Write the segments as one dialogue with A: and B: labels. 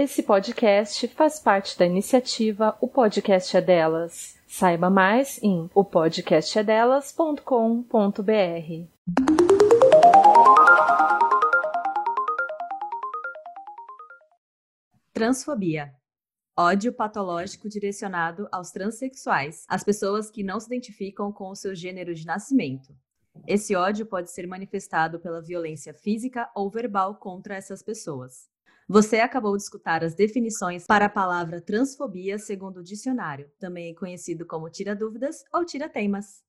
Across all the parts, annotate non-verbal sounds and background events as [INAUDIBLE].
A: Esse podcast faz parte da iniciativa O Podcast é Delas. Saiba mais em opodcastedelas.com.br.
B: Transfobia. Ódio patológico direcionado aos transexuais, as pessoas que não se identificam com o seu gênero de nascimento. Esse ódio pode ser manifestado pela violência física ou verbal contra essas pessoas. Você acabou de escutar as definições para a palavra transfobia segundo o dicionário, também conhecido como tira dúvidas ou tira temas.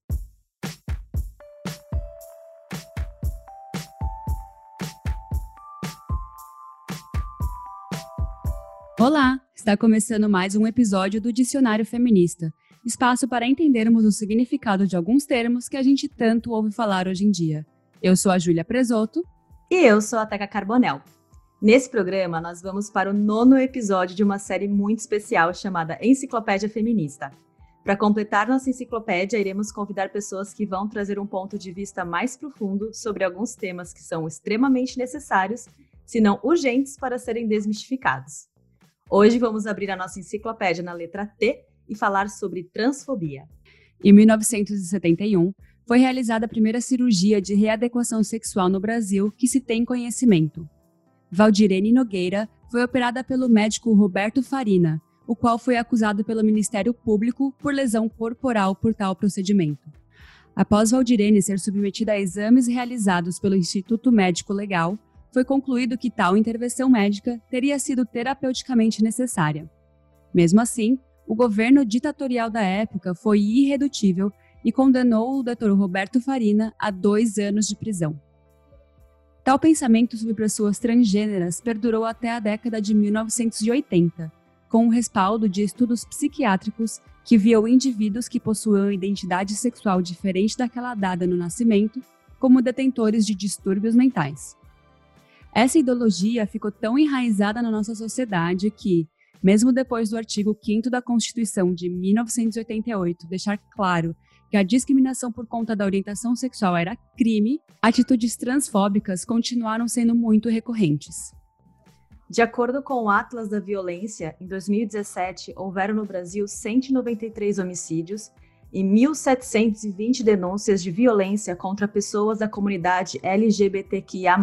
C: Olá, está começando mais um episódio do Dicionário Feminista, espaço para entendermos o significado de alguns termos que a gente tanto ouve falar hoje em dia. Eu sou a Júlia Presoto
B: e eu sou a Teca Carbonel. Nesse programa, nós vamos para o nono episódio de uma série muito especial chamada Enciclopédia Feminista. Para completar nossa enciclopédia, iremos convidar pessoas que vão trazer um ponto de vista mais profundo sobre alguns temas que são extremamente necessários, se não urgentes, para serem desmistificados. Hoje vamos abrir a nossa enciclopédia na letra T e falar sobre transfobia.
C: Em 1971, foi realizada a primeira cirurgia de readequação sexual no Brasil que se tem conhecimento. Valdirene Nogueira foi operada pelo médico Roberto Farina, o qual foi acusado pelo Ministério Público por lesão corporal por tal procedimento. Após Valdirene ser submetida a exames realizados pelo Instituto Médico Legal, foi concluído que tal intervenção médica teria sido terapeuticamente necessária. Mesmo assim, o governo ditatorial da época foi irredutível e condenou o Dr. Roberto Farina a dois anos de prisão. Tal pensamento sobre pessoas transgêneras perdurou até a década de 1980, com o respaldo de estudos psiquiátricos que viam indivíduos que possuíam identidade sexual diferente daquela dada no nascimento como detentores de distúrbios mentais. Essa ideologia ficou tão enraizada na nossa sociedade que, mesmo depois do artigo 5 da Constituição de 1988 deixar claro que a discriminação por conta da orientação sexual era crime, atitudes transfóbicas continuaram sendo muito recorrentes.
B: De acordo com o Atlas da Violência, em 2017 houveram no Brasil 193 homicídios e 1.720 denúncias de violência contra pessoas da comunidade LGBTQIA.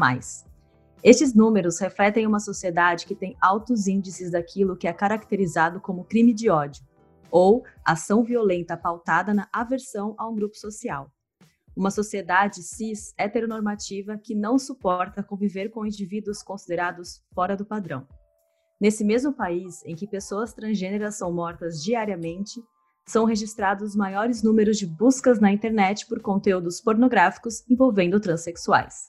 B: Estes números refletem uma sociedade que tem altos índices daquilo que é caracterizado como crime de ódio, ou ação violenta pautada na aversão a um grupo social. Uma sociedade cis heteronormativa que não suporta conviver com indivíduos considerados fora do padrão. Nesse mesmo país em que pessoas transgêneras são mortas diariamente, são registrados maiores números de buscas na internet por conteúdos pornográficos envolvendo transexuais.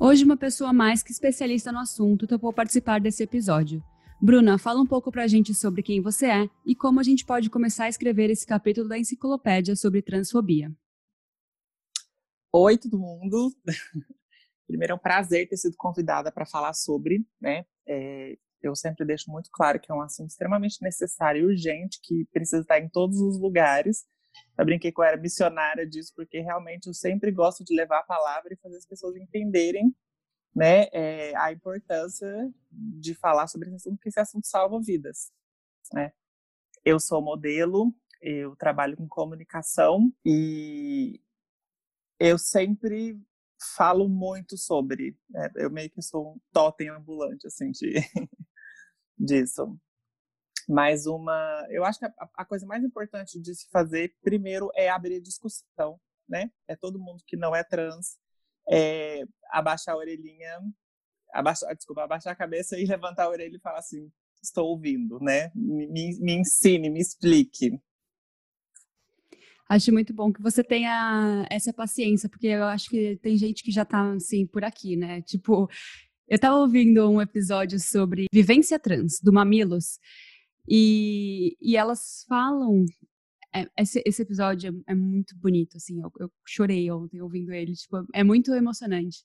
C: Hoje, uma pessoa mais que especialista no assunto topou participar desse episódio. Bruna, fala um pouco para a gente sobre quem você é e como a gente pode começar a escrever esse capítulo da enciclopédia sobre transfobia.
D: Oi, todo mundo. [LAUGHS] Primeiro é um prazer ter sido convidada para falar sobre, né? É, eu sempre deixo muito claro que é um assunto extremamente necessário e urgente, que precisa estar em todos os lugares. Eu brinquei que eu era missionária disso, porque realmente eu sempre gosto de levar a palavra e fazer as pessoas entenderem né, é, a importância de falar sobre esse assunto, porque esse assunto salva vidas. Né? Eu sou modelo, eu trabalho com comunicação e eu sempre falo muito sobre. Né? Eu meio que sou um totem ambulante, assim, de, [LAUGHS] disso. Mas uma, eu acho que a, a, coisa mais importante de se fazer primeiro é abrir discussão, né? É todo mundo que não é trans é, abaixar a orelhinha, abaixar, desculpa, abaixar a cabeça e levantar a orelha e falar assim, estou ouvindo, né? Me, me ensine, me explique.
C: Acho muito bom que você tenha essa paciência, porque eu acho que tem gente que já tá, assim, por aqui, né? Tipo, eu tava ouvindo um episódio sobre vivência trans, do Mamilos, e, e elas falam é, esse, esse, episódio é, é, muito bonito, assim, eu, eu, chorei ontem ouvindo ele, tipo, é muito emocionante.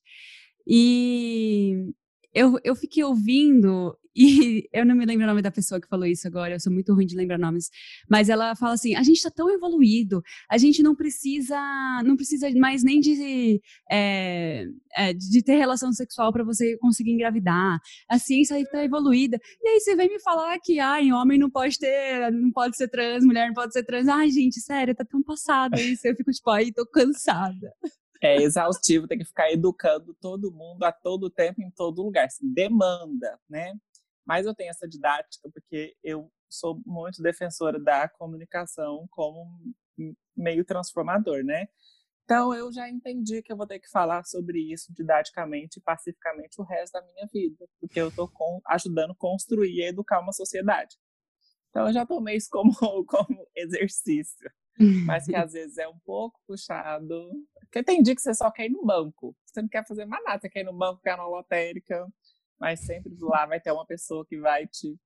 C: E eu, eu fiquei ouvindo [LAUGHS] e eu não me lembro o nome da pessoa que falou isso agora, eu sou muito ruim de lembrar nomes. Mas ela fala assim: a gente está tão evoluído, a gente não precisa, não precisa mais nem de, é, de ter relação sexual para você conseguir engravidar. A ciência está evoluída. E aí você vem me falar que ai, homem não pode ter, não pode ser trans, mulher não pode ser trans. Ai, gente, sério, tá tão passada isso. Eu fico tipo, ai, tô cansada
D: é exaustivo, tem que ficar educando todo mundo a todo tempo, em todo lugar. Assim, demanda, né? Mas eu tenho essa didática porque eu sou muito defensora da comunicação como meio transformador, né? Então eu já entendi que eu vou ter que falar sobre isso didaticamente e pacificamente o resto da minha vida, porque eu estou ajudando a construir e educar uma sociedade. Então eu já tomei isso como, [LAUGHS] como exercício, mas que [LAUGHS] às vezes é um pouco puxado. Porque tem dia que você só quer ir no banco, você não quer fazer mais nada, você quer ir no banco, quer ir na lotérica, mas sempre lá vai ter uma pessoa que vai te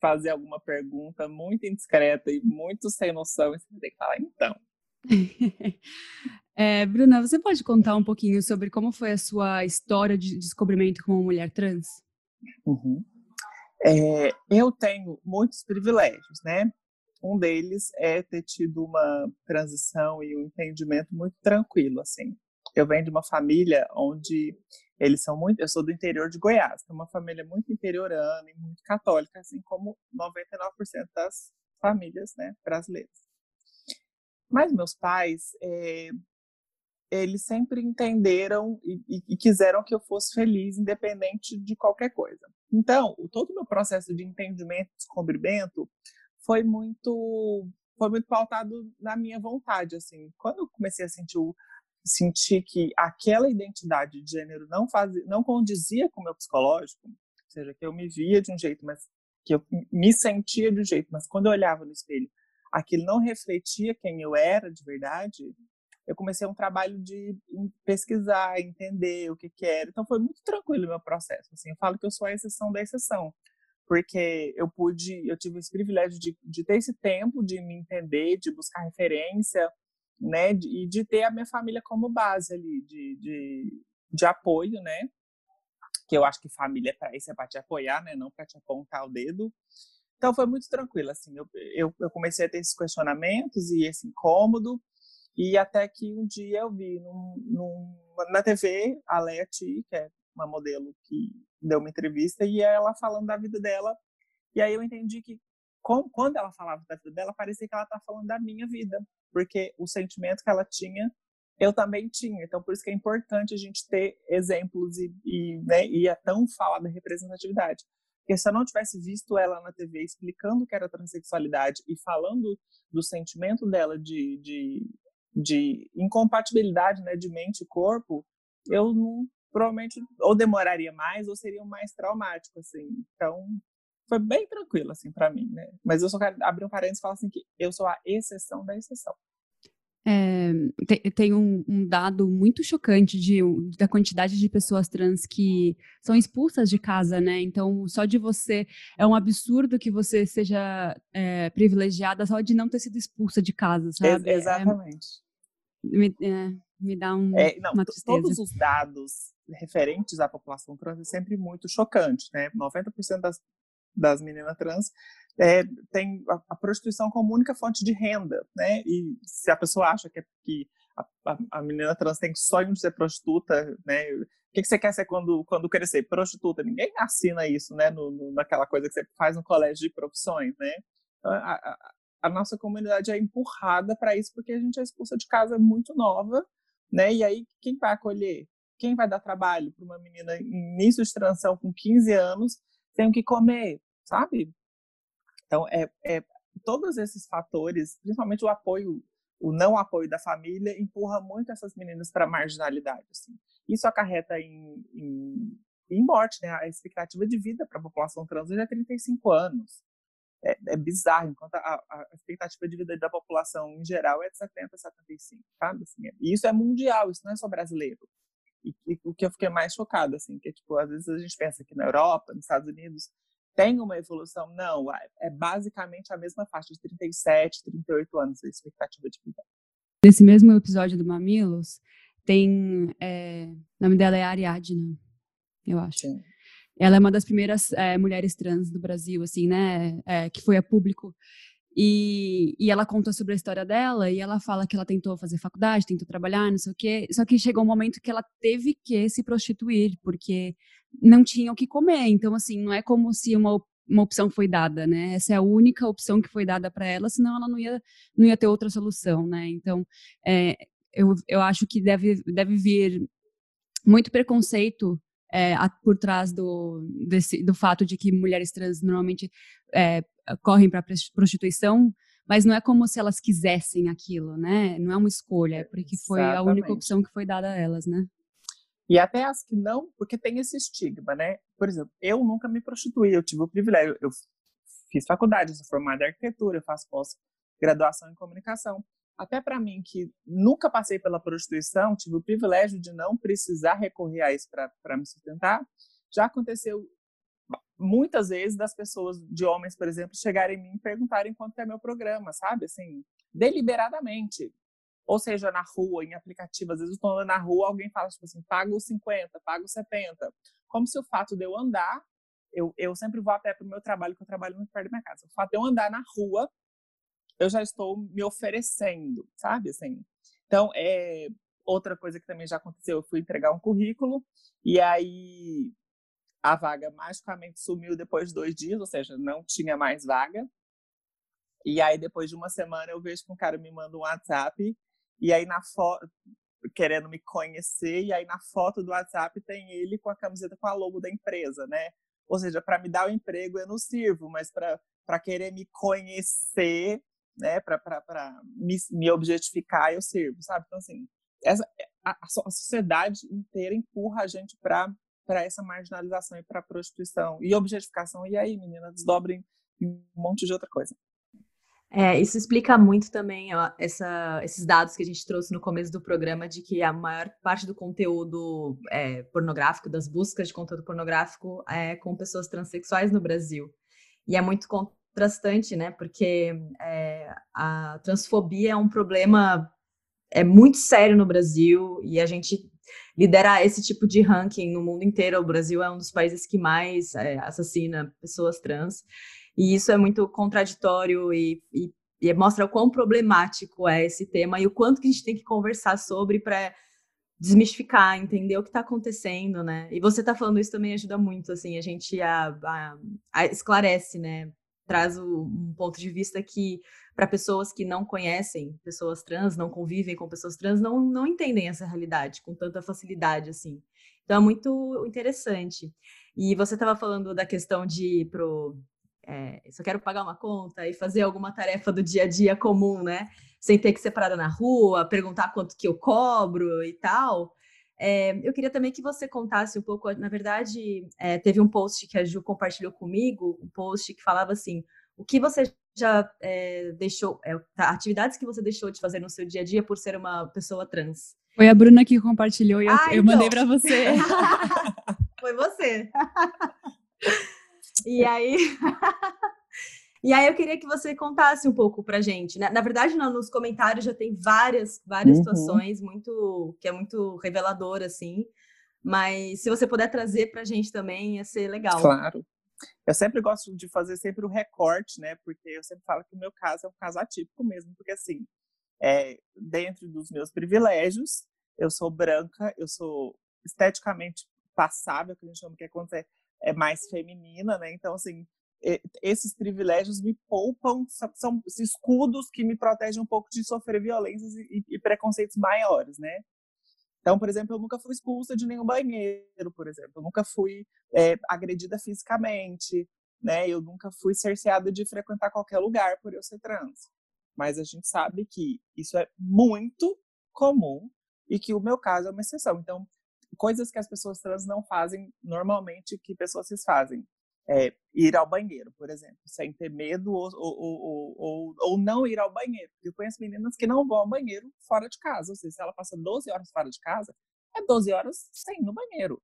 D: fazer alguma pergunta muito indiscreta e muito sem noção, e você vai ter que falar, então. [LAUGHS]
C: é, Bruna, você pode contar um pouquinho sobre como foi a sua história de descobrimento como mulher trans?
D: Uhum. É, eu tenho muitos privilégios, né? Um deles é ter tido uma transição e um entendimento muito tranquilo, assim. Eu venho de uma família onde eles são muito. Eu sou do interior de Goiás, é uma família muito interiorana e muito católica, assim como 99% das famílias né, brasileiras. Mas meus pais, é, eles sempre entenderam e, e, e, quiseram que eu fosse feliz, independente de qualquer coisa. Então, todo o meu processo de entendimento, descobrimento, foi muito, foi muito pautado na minha vontade. Assim, quando eu comecei a sentir o, senti que aquela identidade de gênero não fazia, não condizia com o meu psicológico, ou seja, que eu me via de um jeito, mas que eu me sentia de um jeito, mas quando eu olhava no espelho, aquilo não refletia quem eu era de verdade, eu comecei um trabalho de pesquisar, entender o que que era. Então foi muito tranquilo o meu processo. Assim, eu falo que eu sou a exceção da exceção, porque eu pude, eu tive esse privilégio de, de ter esse tempo de me entender, de buscar referência, né, e de ter a minha família como base ali, de, de, de apoio, né, que eu acho que família é para isso, é para te apoiar, né, não para te apontar o dedo. Então foi muito tranquilo, assim, eu, eu, eu, comecei a ter esses questionamentos e esse incômodo, e até que um dia eu vi num, num, na TV a Leti, que é uma modelo que deu uma entrevista, e ela falando da vida dela, e aí eu entendi que quando ela falava da vida dela, parecia que ela estava falando da minha vida, porque o sentimento que ela tinha, eu também tinha. Então, por isso que é importante a gente ter exemplos e, e, né, e é tão falada representatividade. Porque se eu não tivesse visto ela na TV explicando o que era transexualidade e falando do sentimento dela de, de, de incompatibilidade né, de mente e corpo, eu não, provavelmente ou demoraria mais ou seria mais traumático, assim. Então, foi bem tranquilo, assim, para mim, né? Mas eu só quero abrir um parênteses e falar assim que eu sou a exceção da exceção.
C: É, tem, tem um, um, dado muito chocante de, da quantidade de pessoas trans que são expulsas de casa, né? Então, só de você. É um absurdo que você seja é, privilegiada só de não ter sido expulsa de casa, sabe?
D: Ex exatamente.
C: É, me, é, me, dá um,
D: é, não, uma tristeza. Todos os dados referentes à população trans é sempre muito chocante, né? 90% das das meninas trans é, tem a, a, prostituição como única fonte de renda, né? E se a pessoa acha que, é, que a, a, a, menina trans tem sonho de ser prostituta, né? O que, que você quer ser quando, quando crescer? Prostituta. Ninguém assina isso, né? No, no, naquela coisa que você faz no colégio de profissões, né? A, a nossa comunidade é empurrada para isso porque a gente é expulsa de casa muito nova, né? E aí, quem vai acolher? Quem vai dar trabalho para uma menina em início de transição com 15 anos tem o que comer, sabe? Então, é, é, todos esses fatores, principalmente o apoio, o não apoio da família, empurra muito essas meninas para a marginalidade. Assim. Isso acarreta em, em, em, morte, né? A expectativa de vida para a população trans hoje é 35 anos. É, é bizarro, enquanto a, a, expectativa de vida da população em geral é de 70 a 75, sabe? Assim, e isso é mundial, isso não é só brasileiro. E, e, o que eu fiquei mais chocada, assim, que tipo, às vezes a gente pensa que na Europa, nos Estados Unidos, tem uma evolução? Não, é basicamente a mesma faixa de 37, 38 anos a expectativa de vida.
C: Nesse mesmo episódio do Mamilos, tem. É, o nome dela é Ariadna. eu acho. Sim. Ela é uma das primeiras é, mulheres trans do Brasil, assim, né, é, que foi a público. E, e ela conta sobre a história dela e ela fala que ela tentou fazer faculdade, tentou trabalhar, não sei o quê. Só que chegou um momento que ela teve que se prostituir, porque não tinha o que comer. Então, assim, não é como se uma, uma opção foi dada, né? Essa é a única opção que foi dada para ela, senão ela não ia, não ia ter outra solução, né? Então, é, eu, eu acho que deve, deve vir muito preconceito é, por trás do, desse, do fato de que mulheres trans normalmente é, correm para prostituição, mas não é como se elas quisessem aquilo, né? Não é uma escolha, é porque foi Exatamente. a única opção que foi dada a elas, né?
D: E até as que não, porque tem esse estigma, né? Por exemplo, eu nunca me prostituí, eu tive o privilégio, eu fiz faculdade, sou formada em arquitetura, eu faço pós-graduação em comunicação. Até para mim, que nunca passei pela prostituição, tive o privilégio de não precisar recorrer a isso para me sustentar, já aconteceu muitas vezes das pessoas, de homens, por exemplo, chegarem em mim e perguntarem quanto é meu programa, sabe? Assim, deliberadamente. Ou seja, na rua, em aplicativo, às vezes eu estou na rua, alguém fala, tipo assim, pago 50, pago 70. Como se o fato de eu andar, eu, eu sempre vou a pé para o meu trabalho, que eu trabalho muito perto da minha casa. O fato de eu andar na rua, eu já estou me oferecendo, sabe? Assim, então, é, outra coisa que também já aconteceu, eu fui entregar um currículo, e aí a vaga magicamente sumiu depois de dois dias, ou seja, não tinha mais vaga. E aí, depois de uma semana, eu vejo que um cara me manda um WhatsApp, e aí na foto, querendo me conhecer, e aí na foto do WhatsApp tem ele com a camiseta com a logo da empresa, né? Ou seja, para me dar o emprego eu não sirvo, mas para querer me conhecer, né, para me, me objetificar eu sirvo, sabe? Então, assim, essa, a, a sociedade inteira empurra a gente para para essa marginalização e para a prostituição e objetificação. E aí, meninas, desdobrem um monte de outra coisa.
B: É, isso explica muito também ó, essa, esses dados que a gente trouxe no começo do programa de que a maior parte do conteúdo é, pornográfico, das buscas de conteúdo pornográfico, é com pessoas transexuais no Brasil. E é muito contrastante, né? Porque é, a transfobia é um problema é muito sério no Brasil e a gente lidera esse tipo de ranking no mundo inteiro. O Brasil é um dos países que mais é, assassina pessoas trans. E isso é muito contraditório e, e, e, mostra o quão problemático é esse tema e o quanto que a gente tem que conversar sobre para desmistificar, entender o que está acontecendo, né? E você está falando isso também ajuda muito, assim, a gente a, a, a esclarece, né? Traz o, um ponto de vista que para pessoas que não conhecem pessoas trans, não convivem com pessoas trans, não, não entendem essa realidade com tanta facilidade assim. Então é muito interessante. E você estava falando da questão de ir pro é, só quero pagar uma conta e fazer alguma tarefa do dia a dia comum, né? Sem ter que ser parada na rua, perguntar quanto que eu cobro e tal. É, eu queria também que você contasse um pouco. Na verdade, é, teve um post que a Ju compartilhou comigo, um post que falava assim: o que você já é, deixou, é, tá, atividades que você deixou de fazer no seu dia a dia por ser uma pessoa trans?
C: Foi a Bruna que compartilhou e eu, ah, eu então. mandei para você. [LAUGHS]
B: Foi você. [LAUGHS] e aí. [LAUGHS] E aí eu queria que você contasse um pouco pra gente. Né? Na verdade, não, nos comentários já tem várias, várias uhum. situações muito que é muito revelador, assim. Mas se você puder trazer pra gente também, ia ser legal.
D: Claro. Eu sempre gosto de fazer sempre o recorte, né? Porque eu sempre falo que o meu caso é um caso atípico mesmo, porque assim, é, dentro dos meus privilégios, eu sou branca, eu sou esteticamente passável, que a gente chama que é quando é, é mais feminina, né? Então, assim, esses privilégios me poupam, são escudos que me protegem um pouco de sofrer violências e, e preconceitos maiores, né? Então, por exemplo, eu nunca fui expulsa de nenhum banheiro, por exemplo. Eu nunca fui é, agredida fisicamente, né? Eu nunca fui cerceada de frequentar qualquer lugar por eu ser trans. Mas a gente sabe que isso é muito comum e que o meu caso é uma exceção. Então, coisas que as pessoas trans não fazem normalmente que pessoas cis fazem é, ir ao banheiro, por exemplo, sem ter medo ou, ou, ou, ou, não ir ao banheiro. Eu conheço meninas que não vão ao banheiro fora de casa, ou seja, se ela passa 12 horas fora de casa, é 12 horas sem ir no banheiro.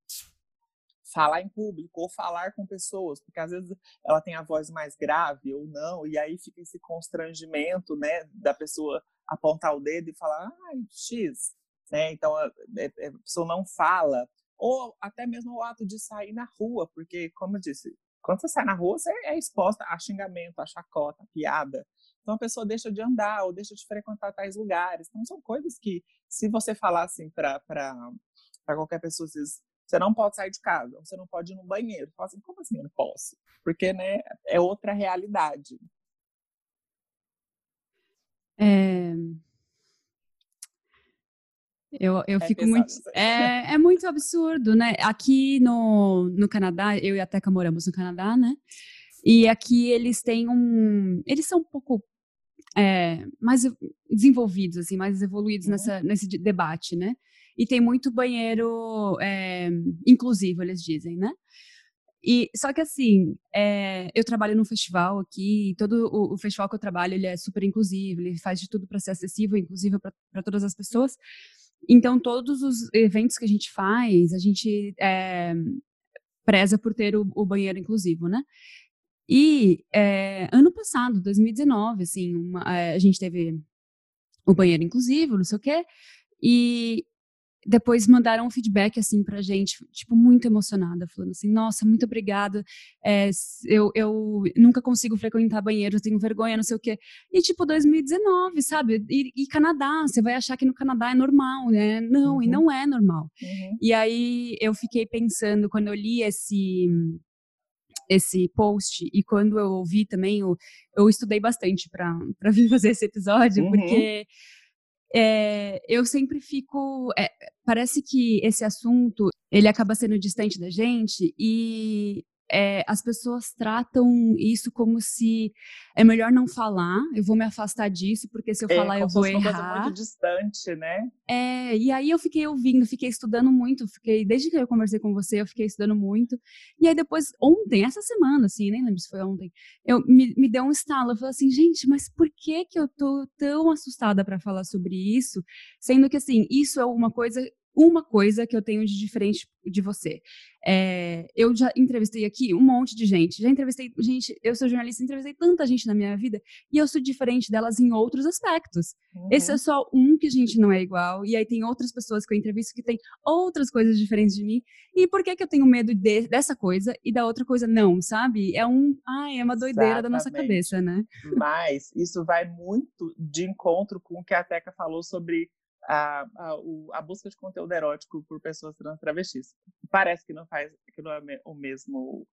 D: Falar em público ou falar com pessoas, porque às vezes ela tem a voz mais grave ou não, e aí fica esse constrangimento, né, da pessoa apontar o dedo e falar, ai, X, né, então a, a pessoa não fala, ou até mesmo o ato de sair na rua, porque, como eu disse, quando você sai na rua, você é exposta a xingamento, a chacota, a piada. Então a pessoa deixa de andar ou deixa de frequentar tais lugares. Então são coisas que, se você falar assim para qualquer pessoa, você não pode sair de casa, você não pode ir no banheiro. Fala assim, como assim eu não posso? Porque, né, é outra realidade.
C: É... Eu, eu é fico pesado, muito. É, é muito absurdo, né? Aqui no, no Canadá, eu e a Teca moramos no Canadá, né? E aqui eles têm um. Eles são um pouco é, mais desenvolvidos, assim, mais evoluídos uhum. nessa, nesse debate, né? E tem muito banheiro é, inclusivo, eles dizem, né? E só que assim, é, eu trabalho num festival aqui, todo o, o, festival que eu trabalho ele é super inclusivo, ele faz de tudo para ser acessível, inclusive para todas as pessoas. Então, todos os eventos que a gente faz, a gente é, preza por ter o, o banheiro inclusivo, né? E é, ano passado, 2019, assim, uma, a gente teve o banheiro inclusivo, não sei o quê, e depois mandaram um feedback assim pra gente, tipo, muito emocionada, falando assim, nossa, muito obrigada, é, eu, eu nunca consigo frequentar banheiro, tenho vergonha, não sei o quê. E tipo, 2019, sabe? E, e Canadá, você vai achar que no Canadá é normal, né? Não, uhum. e não é normal. Uhum. E aí eu fiquei pensando, quando eu li esse esse post e quando eu ouvi também, eu, eu estudei bastante para vir [LAUGHS] fazer esse episódio, uhum. porque é, eu sempre fico. É, parece que esse assunto ele acaba sendo distante da gente e é, as pessoas tratam isso como se é melhor não falar, eu vou me afastar disso, porque se eu é, falar eu vou errar. Uma coisa
D: muito distante, né?
C: É, e aí eu fiquei ouvindo, fiquei estudando muito, fiquei, desde que eu conversei com você, eu fiquei estudando muito. E aí depois, ontem, essa semana, assim, nem lembro se foi ontem, eu me, me deu um estalo, eu falei assim, gente, mas por que que eu tô tão assustada para falar sobre isso? Sendo que, assim, isso é uma coisa uma coisa que eu tenho de diferente de você. É, eu já entrevistei aqui um monte de gente. Já entrevistei gente, eu sou jornalista, entrevistei tanta gente na minha vida e eu sou diferente delas em outros aspectos. Uhum. Esse é só um que a gente não é igual. E aí tem outras pessoas que eu entrevisto que têm outras coisas diferentes de mim. E por que que eu tenho medo de, dessa coisa e da outra coisa não, sabe? É um, ai, é uma doideira Exatamente. da nossa cabeça, né?
D: Mas isso vai muito de encontro com o que a Teca falou sobre a, a, o, a, busca de conteúdo erótico por pessoas trans travestis. Parece que não faz, que não é o mesmo,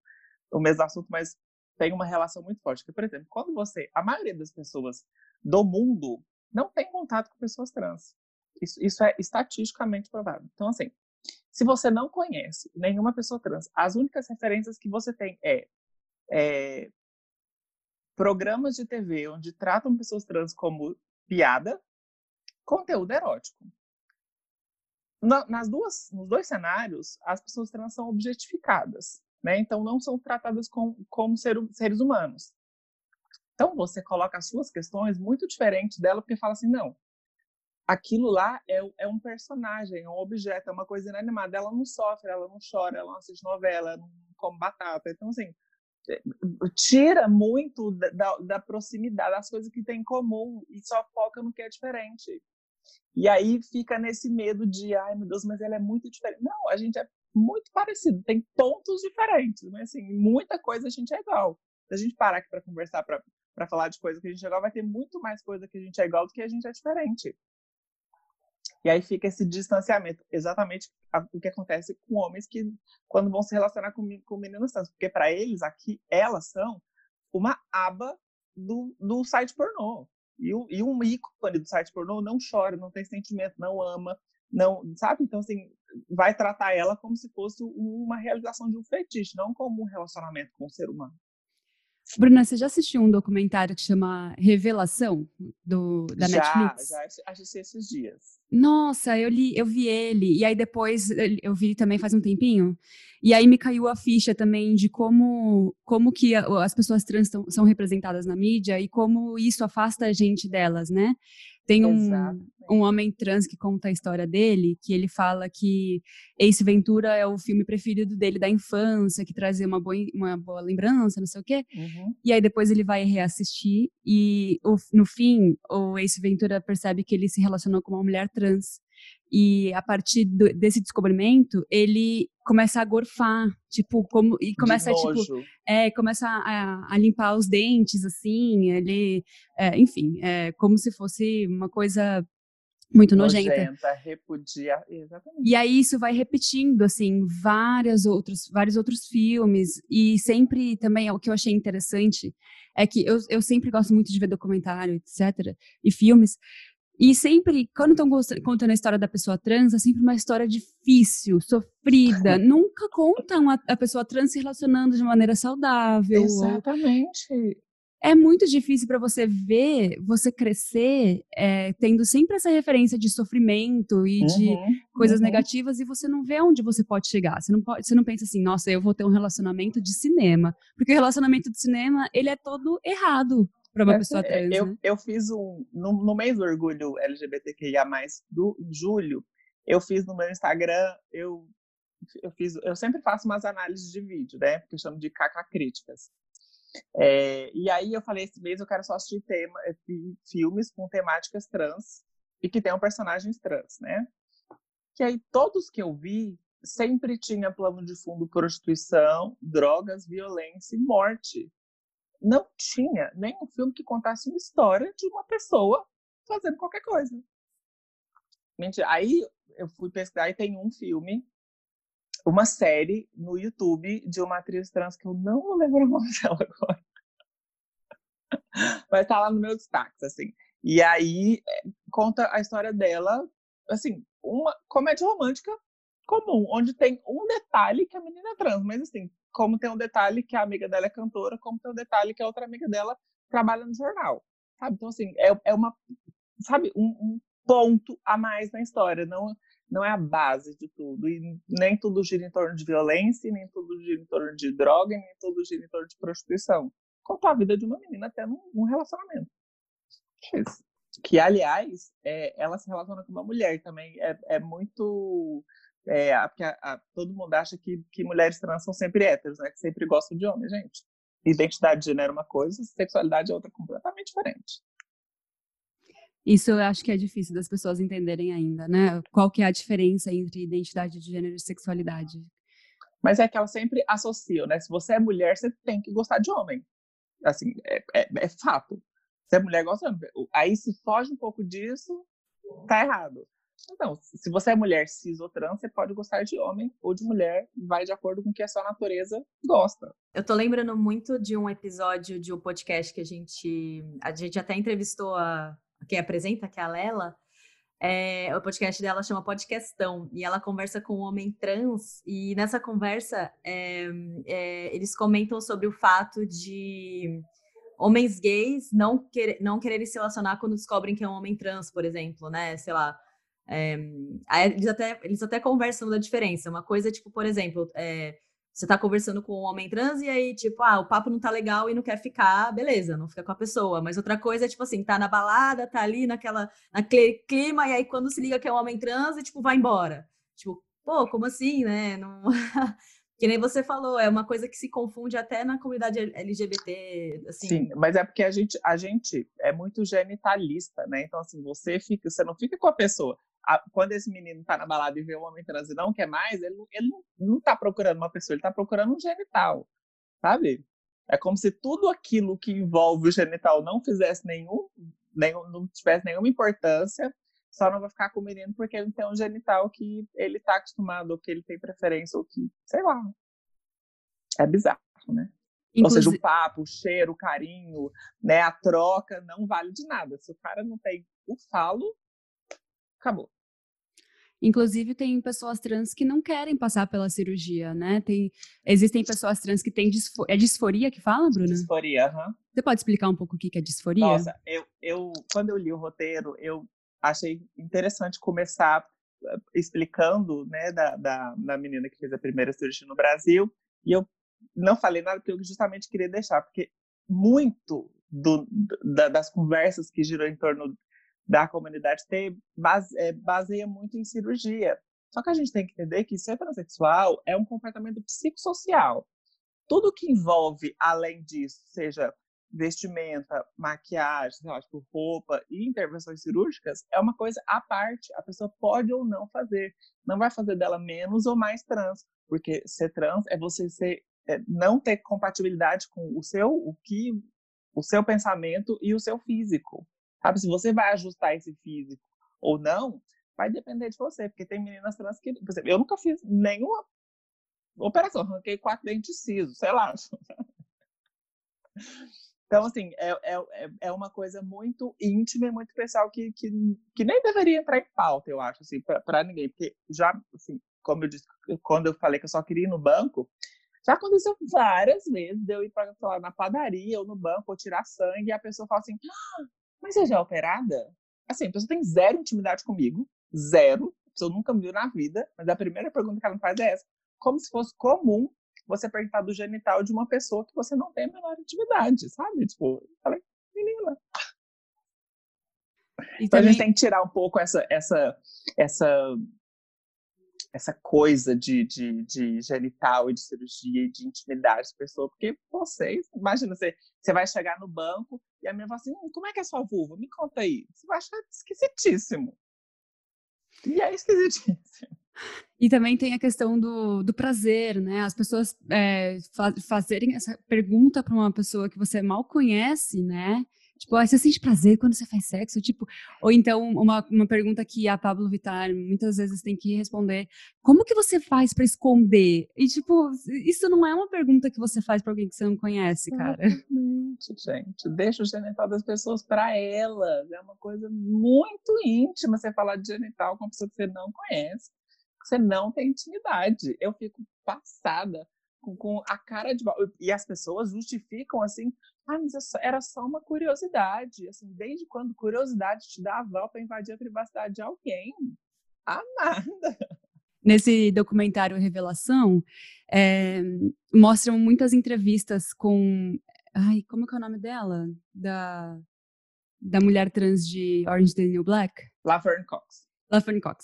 D: o mesmo assunto, mas tem uma relação muito forte. Que, por exemplo, quando você, a maioria das pessoas do mundo não tem contato com pessoas trans. Isso, isso é estatisticamente provado. Então, assim, se você não conhece nenhuma pessoa trans, as únicas referências que você tem é, é programas de TV onde tratam pessoas trans como piada, conteúdo erótico. nas duas, nos dois cenários, as pessoas trans são objetificadas, né? Então não são tratadas com, como ser, seres humanos. Então você coloca as suas questões muito diferentes dela, porque fala assim, não, aquilo lá é, é, um personagem, é um objeto, é uma coisa inanimada. Ela não sofre, ela não chora, ela não assiste novela, ela não come batata. Então, assim, é, tira muito da, da, proximidade, das coisas que tem em comum e só foca no que é diferente. E aí fica nesse medo de, ai meu Deus, mas ela é muito diferente. Não, a gente é muito parecido, tem pontos diferentes, mas assim, muita coisa a gente é igual. Se a gente parar aqui para conversar, para falar de coisa que a gente é igual, vai ter muito mais coisa que a gente é igual do que a gente é diferente. E aí fica esse distanciamento, exatamente o que acontece com homens que, quando vão se relacionar com, com meninas trans, porque para eles aqui, elas são uma aba do, do site pornô. E, e um ícone do site pornô não chora, não tem sentimento, não ama, não, sabe? Então, assim, vai tratar ela como se fosse uma realização de um fetiche, não como um relacionamento com o ser humano.
C: Bruna, você já assistiu um documentário que chama Revelação, do, da
D: já,
C: Netflix?
D: Já, assisti esses dias.
C: Nossa, eu li, eu vi ele, e aí depois eu vi também faz um tempinho, e aí me caiu a ficha também de como, como que as pessoas trans são representadas na mídia e como isso afasta a gente delas, né? Tem um, um homem trans que conta a história dele, que ele fala que Ace Ventura é o filme preferido dele da infância, que trazia uma boa, uma boa lembrança, não sei o quê. Uhum. E aí depois ele vai reassistir e no fim o Ace Ventura percebe que ele se relacionou com uma mulher trans. E a partir do, desse descobrimento, ele começa a gorfar, tipo, como e começa tipo, é, começa a, a, limpar os dentes assim, ele, é, enfim, é como se fosse uma coisa muito nojenta.
D: nojenta repudia, exatamente.
C: E aí isso vai repetindo assim, várias outros, vários outros filmes e sempre também o que eu achei interessante é que eu, eu sempre gosto muito de ver documentário, etc, e filmes e sempre, quando estão contando a história da pessoa trans, é sempre uma história difícil, sofrida. [LAUGHS] Nunca contam a, a, pessoa trans se relacionando de maneira saudável.
D: Exatamente.
C: É muito difícil para você ver, você crescer, é, tendo sempre essa referência de sofrimento e uhum, de coisas uhum. negativas, e você não vê onde você pode chegar. Você não, pode, você não pensa assim, nossa, eu vou ter um relacionamento de cinema. Porque o relacionamento de cinema, ele é todo errado para uma pessoa trans.
D: Eu,
C: né?
D: eu fiz um. No, no mês do orgulho LGBTQIA, do julho, eu fiz no meu Instagram, eu, eu fiz. Eu sempre faço umas análises de vídeo, né? Porque eu chamo de caca críticas. É, e aí eu falei, esse mês eu quero só assistir tema, eh, filmes com temáticas trans e que tenham personagens trans, né? Que aí todos que eu vi sempre tinha plano de fundo prostituição, drogas, violência e morte não tinha nenhum filme que contasse uma história de uma pessoa fazendo qualquer coisa. Mentira. Aí eu fui pesquisar e tem um filme, uma série no YouTube de uma atriz trans que eu não vou lembrar o nome [LAUGHS] dela agora. Mas tá lá no meu destaque, assim. E aí é, conta a história dela, assim, uma comédia romântica comum, onde tem um detalhe que a menina é trans, mas assim, como tem um detalhe que a amiga dela é cantora, como tem um detalhe que a outra amiga dela trabalha no jornal, sabe? Então, assim, é, é uma, sabe, um, um ponto a mais na história, não, não é a base de tudo, e nem tudo gira em torno de violência, nem tudo gira em torno de droga, nem tudo gira em torno de prostituição. Contar a vida de uma menina até num, relacionamento. Isso. Que, aliás, é, ela se relaciona com uma mulher também. É, é muito é, porque a, a, todo mundo acha que, que mulheres trans são sempre héteros, né? Que sempre gostam de homens, gente. Identidade de gênero é uma coisa, sexualidade é outra completamente diferente.
C: Isso eu acho que é difícil das pessoas entenderem ainda, né? Qual que é a diferença entre identidade de gênero e sexualidade?
D: Mas é que elas sempre associam, né? Se você é mulher, você tem que gostar de homem. Assim, é, é, é fato. Se é mulher, gosta de homem. Aí se foge um pouco disso, tá errado. Então, se você é mulher cis ou trans, você pode gostar de homem ou de mulher, vai de acordo com o que a sua natureza gosta.
B: Eu tô lembrando muito de um episódio de um podcast que a gente. A gente até entrevistou a, quem apresenta, que é a Lela. É, o podcast dela chama Podcastão e ela conversa com um homem trans e nessa conversa é, é, eles comentam sobre o fato de homens gays não, querer, não quererem se relacionar quando descobrem que é um homem trans, por exemplo, né? Sei lá, é, eles, até, eles até conversam da diferença. Uma coisa, tipo, por exemplo, é, você tá conversando com um homem trans e aí, tipo, ah, o papo não tá legal e não quer ficar, beleza, não fica com a pessoa. Mas outra coisa é, tipo assim, tá na balada, tá ali naquela, naquele clima, e aí quando se liga que é um homem trans, e, tipo, vai embora. Tipo, pô, como assim, né? Não... [LAUGHS] que nem você falou, é uma coisa que se confunde até na comunidade LGBT, assim.
D: Sim, mas é porque a gente, a gente é muito genitalista, né? Então, assim, você fica, você não fica com a pessoa a, quando esse menino tá na balada e vê um homem trans e não quer mais, ele, ele não, não tá procurando uma pessoa, ele tá procurando um genital, sabe? É como se tudo aquilo que envolve o genital não fizesse nenhum, nenhum não tivesse nenhuma importância, só não vai ficar com o menino porque ele tem um genital que ele tá acostumado, ou que ele tem preferência, ou que, sei lá. É bizarro, né? Inclusive... Ou seja, o papo, o cheiro, o carinho, né, a troca não vale de nada. Se o cara não tem o falo, acabou.
C: Inclusive, tem pessoas trans que não querem passar pela cirurgia, né? Tem, existem pessoas trans que têm disforia. É disforia que fala, Bruna?
D: Disforia, aham. Uhum.
C: Você pode explicar um pouco o que é disforia?
D: Nossa, eu, eu, quando eu li o roteiro, eu achei interessante começar eh, explicando, né, da, da, da menina que fez a primeira cirurgia no Brasil. E eu não falei nada porque eu justamente queria deixar, porque muito do, da, das conversas que girou em torno da comunidade ter base, é, baseia muito em cirurgia. Só que a gente tem que entender que ser transexual é um comportamento psicossocial. Tudo que envolve, além disso, seja vestimenta, maquiagem, lá, tipo, roupa e intervenções cirúrgicas é uma coisa à parte. A pessoa pode ou não fazer. Não vai fazer dela menos ou mais trans, porque ser trans é você ser, é não ter compatibilidade com o seu, o que, o seu pensamento e o seu físico. Sabe? Se você vai ajustar esse físico ou não, vai depender de você, porque tem meninas trans que, por exemplo, eu nunca fiz nenhuma operação, arranquei quatro dentes cisos, sei lá. Então, assim, é, é, é uma coisa muito íntima e muito pessoal que, que, que nem deveria entrar em pauta, eu acho, assim, para ninguém. Porque já, assim, como eu disse, quando eu falei que eu só queria ir no banco, já aconteceu várias vezes de eu ir para lá na padaria ou no banco ou tirar sangue e a pessoa fala assim: ah, Mas você já é operada? Assim, a pessoa tem zero intimidade comigo, zero. A pessoa nunca me viu na vida, mas a primeira pergunta que ela me faz é essa: como se fosse comum você perguntar do genital de uma pessoa que você não tem a menor intimidade, sabe? Tipo, eu falei, menina. E então também... a gente tem que tirar um pouco essa, essa, essa, essa coisa de, de, de genital e de cirurgia e de intimidade da pessoa, porque vocês, imagina, você, você vai chegar no banco e a menina fala assim, hum, como é que é sua vulva? Me conta aí. Você vai achar esquisitíssimo. E é esquisitíssimo.
C: E também tem a questão do, do prazer, né? As pessoas é, fa fazerem essa pergunta para uma pessoa que você mal conhece, né? Tipo, ah, você sente prazer quando você faz sexo? Tipo, ou então uma, uma pergunta que a Pablo Vittar muitas vezes tem que responder: como que você faz para esconder? E tipo, isso não é uma pergunta que você faz para alguém que você não conhece, cara.
D: Gente. Deixa o genital das pessoas para elas. É uma coisa muito íntima você falar de genital com uma pessoa que você não conhece. Que você não tem intimidade. Eu fico passada com, com a cara de e as pessoas justificam assim ah, mas era só uma curiosidade. Assim, desde quando curiosidade te dá aval para invadir a privacidade de alguém? Nada.
C: Nesse documentário Revelação, é, mostram muitas entrevistas com. Ai, como é, é o nome dela? Da, da mulher trans de Orange the New Black?
D: Laverne Cox.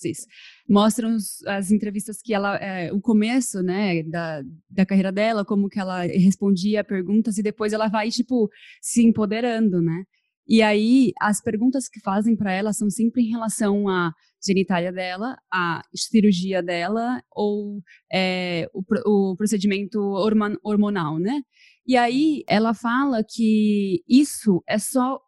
C: Isso. Mostram as entrevistas que ela, é, o começo, né, da, da carreira dela, como que ela respondia perguntas e depois ela vai, tipo, se empoderando, né? E aí, as perguntas que fazem para ela são sempre em relação à genitália dela, à cirurgia dela ou é, o, o, procedimento hormonal, né? E aí, ela fala que isso é só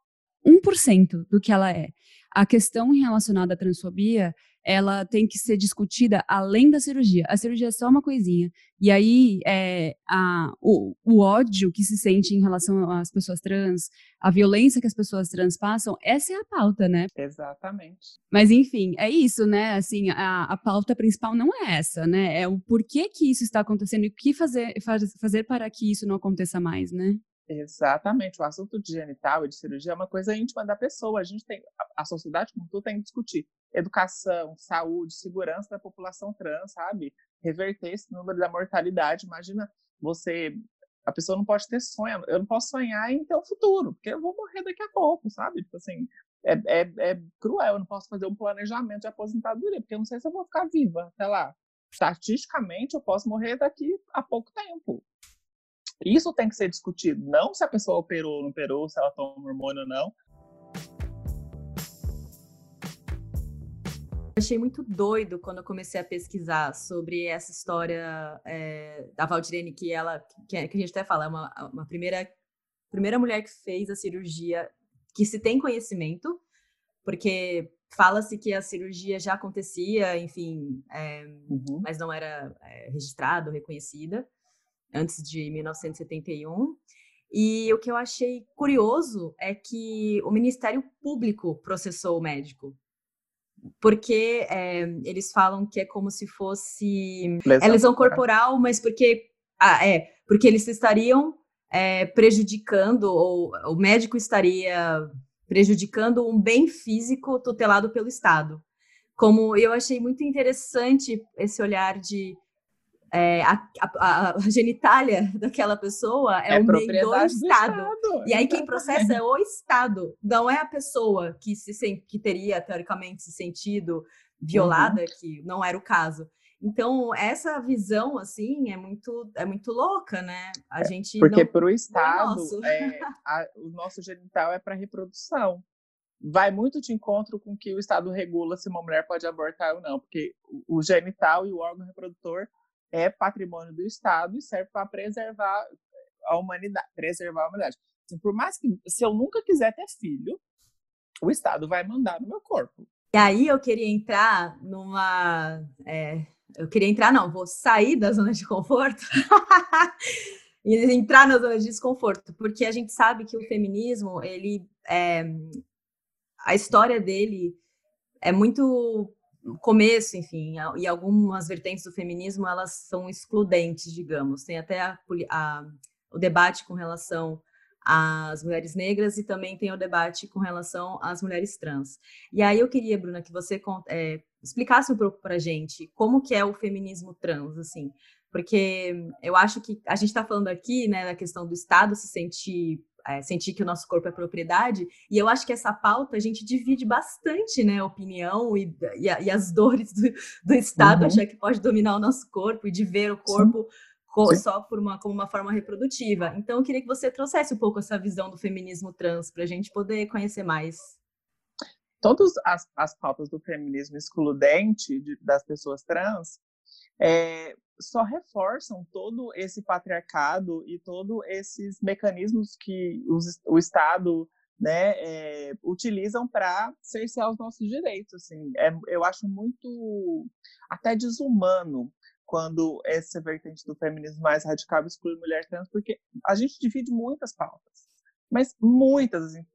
C: 1% do que ela é a questão relacionada à transfobia, ela tem que ser discutida além da cirurgia. A cirurgia é só uma coisinha. E aí, é, a, o, o, ódio que se sente em relação às pessoas trans, a violência que as pessoas trans passam, essa é a pauta, né?
D: Exatamente.
C: Mas, enfim, é isso, né? Assim, a, a pauta principal não é essa, né? É o porquê que isso está acontecendo e o que fazer, fazer para que isso não aconteça mais, né?
D: Exatamente. O assunto de genital e de cirurgia é uma coisa íntima da pessoa. A gente tem, a sociedade como tudo tem que discutir educação, saúde, segurança da população trans, sabe? Reverter esse número da mortalidade. Imagina você, a pessoa não pode ter sonho. Eu não posso sonhar em ter um futuro, porque eu vou morrer daqui a pouco, sabe? Tipo assim, é, é, é cruel. Eu não posso fazer um planejamento de aposentadoria, porque eu não sei se eu vou ficar viva até lá. Estatisticamente, eu posso morrer daqui a pouco tempo. Isso tem que ser discutido, não se a pessoa operou ou não operou, se ela toma hormônio ou não.
B: Achei muito doido quando eu comecei a pesquisar sobre essa história é, da Valdirene, que ela, que, a gente até fala, é uma, uma primeira, primeira mulher que fez a cirurgia, que se tem conhecimento, porque fala-se que a cirurgia já acontecia, enfim, é, uhum. mas não era é, registrada, reconhecida antes de 1971. E o que eu achei curioso é que o Ministério Público processou o médico. Porque é, eles falam que é como se fosse lesão, é lesão corporal, mas porque ah, é porque eles estariam é, prejudicando ou o médico estaria prejudicando um bem físico tutelado pelo Estado. Como eu achei muito interessante esse olhar de é, a, a, a, genitália daquela pessoa é, é o meio do Estado. Estado. E aí quem processa é o Estado, não é a pessoa que, se, que teria, teoricamente, se sentido violada, uhum. que não era o caso. Então, essa visão, assim, é muito, é muito louca, né? A é, gente.
D: Porque para o Estado, é, [LAUGHS] a, o nosso genital é para reprodução. Vai muito de encontro com que o Estado regula se uma mulher pode abortar ou não, porque o, o genital e o órgão reprodutor é patrimônio do Estado e serve para preservar a humanidade, preservar a humanidade. Assim, por mais que, se eu nunca quiser ter filho, o Estado vai mandar no meu corpo.
B: E aí eu queria entrar numa. É, eu queria entrar, não, vou sair da zona de conforto [LAUGHS] e entrar na zona de desconforto, porque a gente sabe que o feminismo, ele. É, a história dele é muito começo, enfim, e algumas vertentes do feminismo elas são excludentes, digamos. Tem até a, a, o debate com relação as mulheres negras e também tem o debate com relação às mulheres trans. E aí eu queria, Bruna, que você é, explicasse um pouco para gente como que é o feminismo trans, assim, porque eu acho que a gente está falando aqui, né, da questão do Estado se sentir é, sentir que o nosso corpo é propriedade, e eu acho que essa pauta a gente divide bastante, né, a opinião e, e, e as dores do, do Estado, uhum. achar que pode dominar o nosso corpo e de ver o corpo Sim só por uma, como uma forma reprodutiva. Então, eu queria que você trouxesse um pouco essa visão do feminismo trans para a gente poder conhecer mais.
D: Todas as, as pautas do feminismo excludente de, das pessoas trans é, só reforçam todo esse patriarcado e todos esses mecanismos que os, o Estado né, é, utilizam para cercear os nossos direitos. Assim. É, eu acho muito até desumano quando essa vertente do feminismo mais radical exclui mulher trans, porque a gente divide muitas pautas, mas muitas, assim,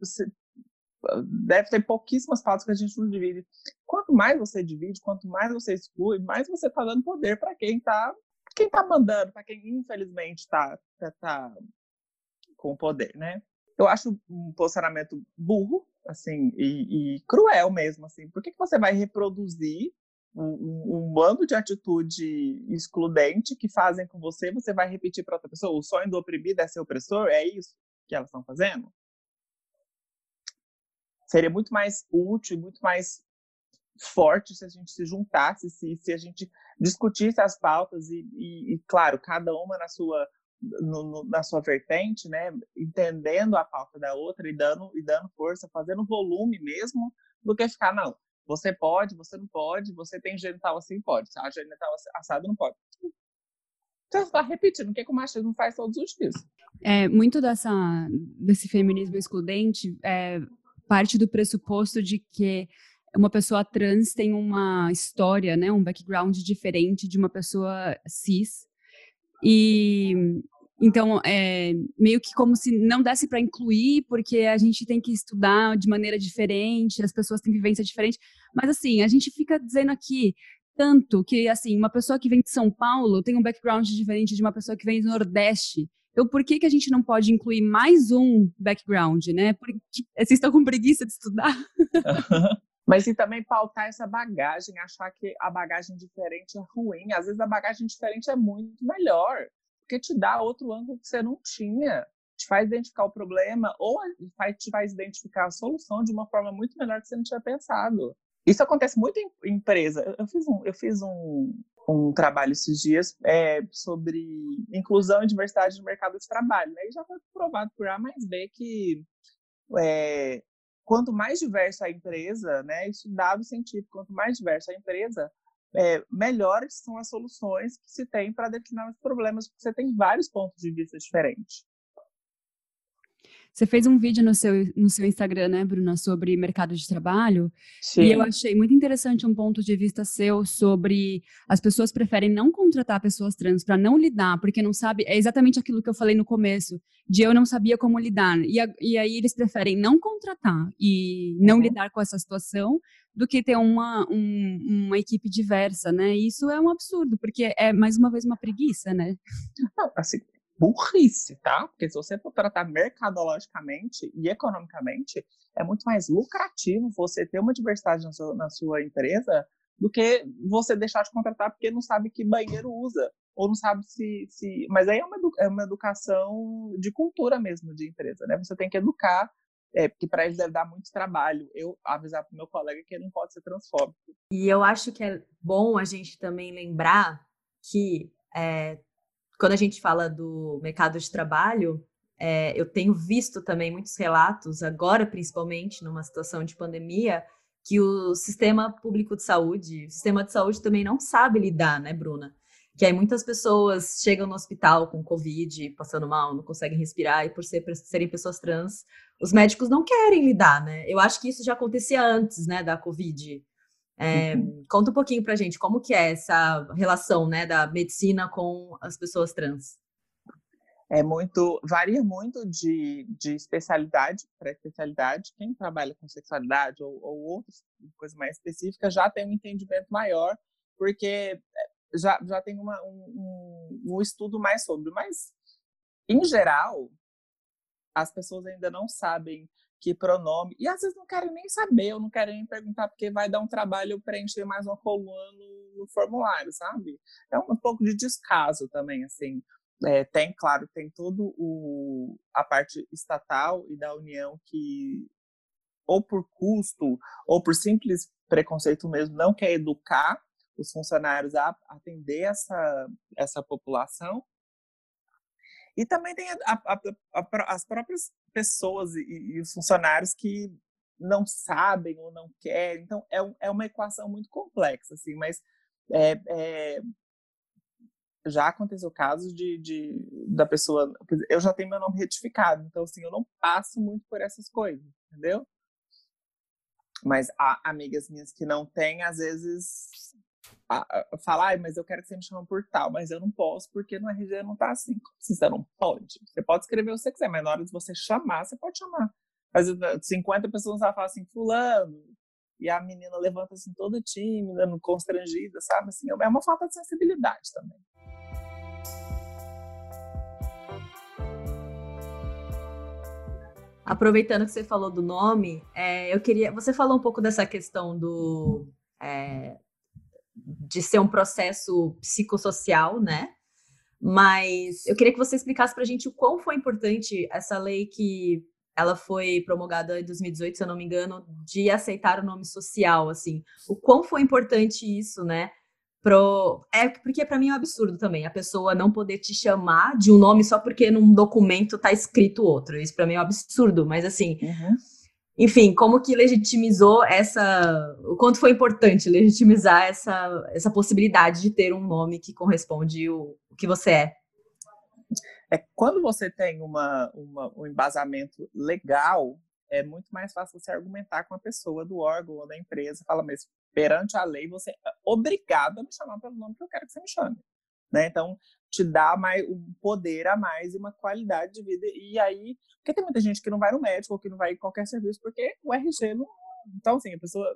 D: deve ter pouquíssimas pautas que a gente não divide. Quanto mais você divide, quanto mais você exclui, mais você está dando poder para quem está quem tá mandando, para quem infelizmente está tá, com poder, né? Eu acho um posicionamento burro, assim, e, e cruel mesmo, assim. Por que, que você vai reproduzir um, um, bando de atitude excludente que fazem com você, você vai repetir para outra pessoa. O sonho do oprimido é ser opressor? É isso que elas estão fazendo? Seria muito mais útil, muito mais forte se a gente se juntasse, se, se a gente discutisse as pautas e, e, e claro, cada uma na sua no, no, na sua vertente, né, entendendo a pauta da outra e dando e dando força, fazendo volume mesmo, do que ficar não. Você pode, você não pode, você tem genital assim, pode. A genital assado não pode. Você está repetindo o que, que o machismo faz todos os dias.
C: É, muito dessa, desse feminismo excludente é, parte do pressuposto de que uma pessoa trans tem uma história, né, um background diferente de uma pessoa cis. E então, é meio que como se não desse para incluir, porque a gente tem que estudar de maneira diferente, as pessoas têm vivência diferente. Mas, assim, a gente fica dizendo aqui tanto que, assim, uma pessoa que vem de São Paulo tem um background diferente de uma pessoa que vem do Nordeste. Então, por que, que a gente não pode incluir mais um background, né? Porque vocês estão com preguiça de estudar? [LAUGHS]
D: Mas e também pautar essa bagagem, achar que a bagagem diferente é ruim. Às vezes a bagagem diferente é muito melhor porque te dá outro ângulo que você não tinha, te faz identificar o problema ou te faz identificar a solução de uma forma muito melhor que você não tinha pensado. Isso acontece muito em empresa. Eu fiz um, eu fiz um, um trabalho esses dias é, sobre inclusão e diversidade no mercado de trabalho, né? E já foi provado por A mais B que é, quanto mais diversa a empresa, né? Isso dado científico, quanto mais diversa a empresa, é, melhores são as soluções que se tem para determinados problemas, porque você tem vários pontos de vista diferentes.
C: Você fez um vídeo no seu, no seu Instagram, né, Bruna, sobre mercado de trabalho. Sim. E eu achei muito interessante um ponto de vista seu sobre as pessoas preferem não contratar pessoas trans para não lidar, porque não sabe. É exatamente aquilo que eu falei no começo, de eu não sabia como lidar. E, a, e aí eles preferem não contratar e não uhum. lidar com essa situação do que ter uma, um, uma equipe diversa, né? E isso é um absurdo, porque é mais uma vez uma preguiça, né?
D: Não, assim, burrice, tá? Porque se você for tratar mercadologicamente e economicamente, é muito mais lucrativo você ter uma diversidade na sua, na sua empresa do que você deixar de contratar porque não sabe que banheiro usa ou não sabe se, se... mas aí é uma, é uma educação de cultura mesmo de empresa, né? Você tem que educar é, porque para eles deve dar muito trabalho eu avisar para o meu colega que ele não pode ser transfóbico.
B: E eu acho que é bom a gente também lembrar que é, quando a gente fala do mercado de trabalho, é, eu tenho visto também muitos relatos, agora principalmente numa situação de pandemia, que o sistema público de saúde, o sistema de saúde também não sabe lidar, né, Bruna? Que aí muitas pessoas chegam no hospital com Covid, passando mal, não conseguem respirar, e por, ser, por serem pessoas trans, os médicos não querem lidar, né? Eu acho que isso já acontecia antes, né, da Covid. É, uhum. Conta um pouquinho pra gente como que é essa relação, né, da medicina com as pessoas trans.
D: É muito, varia muito de, de especialidade para especialidade. Quem trabalha com sexualidade ou, ou outras coisa mais específica já tem um entendimento maior, porque é, já, já tem uma, um, um, um estudo mais sobre. Mas, em geral, as pessoas ainda não sabem que pronome. E às vezes não querem nem saber, ou não querem nem perguntar, porque vai dar um trabalho preencher mais uma coluna no, no formulário, sabe? É um, um, pouco de descaso também, assim. É, tem, claro, tem todo o a parte estatal e da União que ou por custo ou por simples preconceito mesmo não quer educar os funcionários a atender essa essa população e também tem a, a, a, as próprias pessoas e, e, os funcionários que não sabem ou não querem. Então, é, um, é uma equação muito complexa, assim, mas é, é, já aconteceu casos de, de, da pessoa. Eu já tenho meu nome retificado, então, assim, eu não passo muito por essas coisas, entendeu? Mas há amigas minhas que não têm, às vezes falar, mas eu quero que você me chame por tal, mas eu não posso porque no RG não tá assim. Você não pode. Você pode escrever o que você quiser, mas na hora de você chamar, você pode chamar. Mas 50 pessoas vão falar assim, fulano, e a menina levanta assim toda tímida, constrangida, sabe? Assim, é uma falta de sensibilidade também.
B: Aproveitando que você falou do nome, é, eu queria. Você falou um pouco dessa questão do é, de ser um processo psicossocial, né? Mas eu queria que você explicasse para a gente o quão foi importante essa lei que ela foi promulgada em 2018, se eu não me engano, de aceitar o nome social, assim. O quão foi importante isso, né? Pro... É porque para mim é um absurdo também a pessoa não poder te chamar de um nome só porque num documento tá escrito outro. Isso para mim é um absurdo, mas assim, uhum enfim, como que legitimizou essa. O quanto foi importante legitimizar essa, essa possibilidade de ter um nome que corresponde o, o que você é?
D: É quando você tem uma, uma, um embasamento legal, é muito mais fácil você argumentar com a pessoa do órgão ou da empresa. Fala, mas perante a lei, você é obrigado a me chamar pelo nome que eu quero que você me chame. Né? Então, te dá mais um poder a mais e uma qualidade de vida. E aí, porque tem muita gente que não vai no médico ou que não vai em qualquer serviço porque o RG não. Então, assim, a pessoa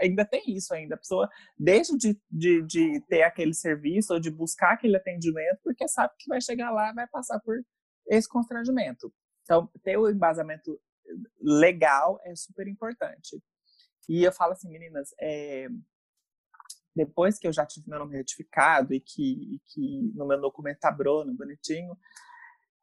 D: ainda tem isso ainda. A pessoa deixa de, de, de ter aquele serviço ou de buscar aquele atendimento porque sabe que vai chegar lá vai passar por esse constrangimento. Então, ter o embasamento legal é super importante. E eu falo assim, meninas, é, depois que eu já tive meu nome retificado e que, que no meu documento tá Bruno, bonitinho,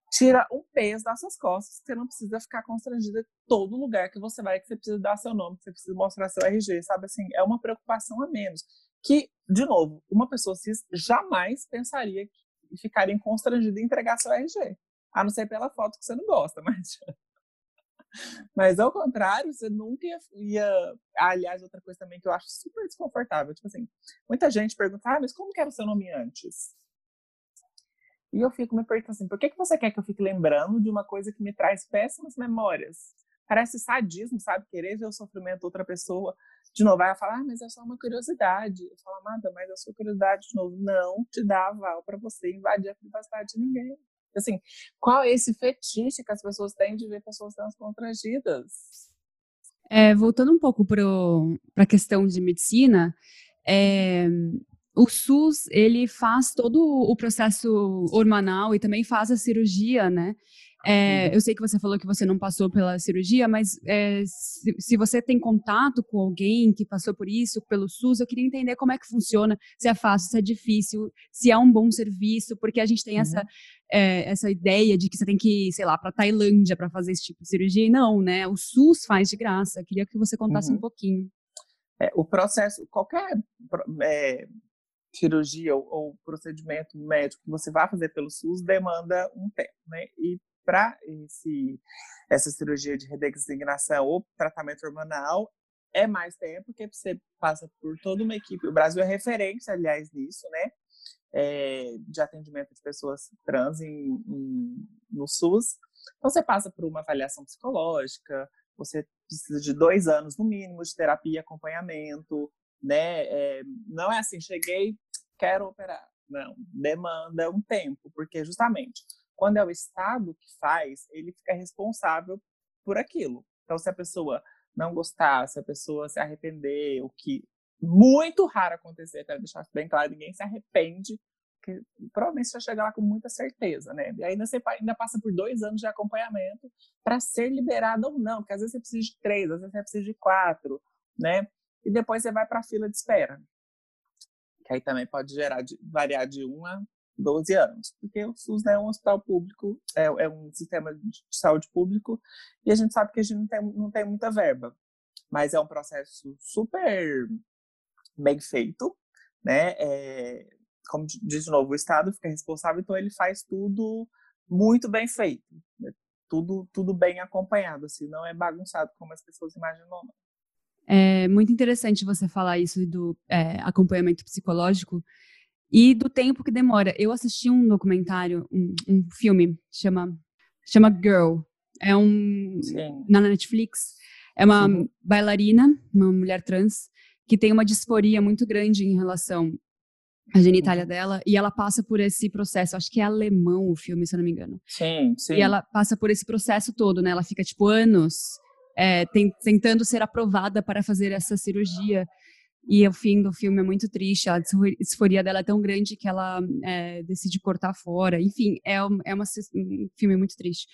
D: tira um peso das suas costas, você não precisa ficar constrangida em todo lugar que você vai, que você precisa dar seu nome, que você precisa mostrar seu RG, sabe assim, é uma preocupação a menos. Que, de novo, uma pessoa cis jamais pensaria que ficaria constrangida em entregar seu RG. A não ser pela foto que você não gosta, [LAUGHS] mas mas ao contrário, você nunca ia, ia. aliás, outra coisa também que eu acho super desconfortável. Tipo assim, muita gente pergunta, ah, mas como que era o seu nome antes? E eu fico me perguntando assim, por que, que você quer que eu fique lembrando de uma coisa que me traz péssimas memórias? Parece sadismo, sabe? Querer ver o sofrimento de outra pessoa. De novo, vai falar, ah, mas é só uma curiosidade. Eu falo, amada, mas a sua curiosidade, de novo, não te dá aval para você invadir a privacidade de ninguém. Assim, qual é esse fetiche que as pessoas têm de ver pessoas trans constrangidas?
C: É, voltando um pouco para a questão de medicina, é, o SUS ele faz todo o processo hormonal e também faz a cirurgia, né? É, uhum. Eu sei que você falou que você não passou pela cirurgia, mas é, se, se, você tem contato com alguém que passou por isso, pelo SUS, eu queria entender como é que funciona, se é fácil, se é difícil, se é um bom serviço, porque a gente tem uhum. essa, é, essa ideia de que você tem que ir, sei lá, para Tailândia para fazer esse tipo de cirurgia. E não, né? O SUS faz de graça. Eu queria que você contasse uhum. um pouquinho.
D: É, o processo, qualquer é, cirurgia ou, ou, procedimento médico que você vai fazer pelo SUS demanda um tempo, né? E para essa cirurgia de redesignação ou tratamento hormonal é mais tempo, porque você passa por toda uma equipe. O Brasil é referência, aliás, nisso, né? É, de atendimento de pessoas trans em, em, no SUS. Então, você passa por uma avaliação psicológica, você precisa de dois anos, no mínimo, de terapia e acompanhamento, né? É, não é assim, cheguei, quero operar. Não, demanda um tempo, porque justamente quando é o Estado que faz, ele fica responsável por aquilo. Então, se a pessoa não gostar, se a pessoa se arrepender, o que muito raro acontecer, quero deixar bem claro, ninguém se arrepende, porque provavelmente você chega lá com muita certeza, né? E ainda você ainda passa por dois anos de acompanhamento para ser liberado ou não, porque às vezes você precisa de três, às vezes você precisa de quatro, né? E depois você vai para a fila de espera, que aí também pode gerar de, variar de um a 12 anos, porque o SUS né, é um hospital público, é, é, um sistema de saúde público, e a gente sabe que a gente não tem, não tem muita verba, mas é um processo super bem feito, né? É, como diz de novo, o Estado fica responsável, então ele faz tudo muito bem feito, né? tudo, tudo bem acompanhado, assim, não é bagunçado como as pessoas imaginam.
C: É muito interessante você falar isso do é, acompanhamento psicológico, e do tempo que demora. Eu assisti um documentário, um, um filme, chama, chama Girl. É um. Sim. Na Netflix. É uma Sim. bailarina, uma mulher trans, que tem uma disforia muito grande em relação à genitália uhum. dela, e ela passa por esse processo. Acho que é alemão o filme, se eu não me engano.
D: Sim, sim.
C: E ela passa por esse processo todo, né? Ela fica, tipo, anos é, tentando ser aprovada para fazer essa cirurgia. E o fim do filme é muito triste. A disforia dela é tão grande que ela é, decide cortar fora. Enfim, é, é uma, um filme muito triste.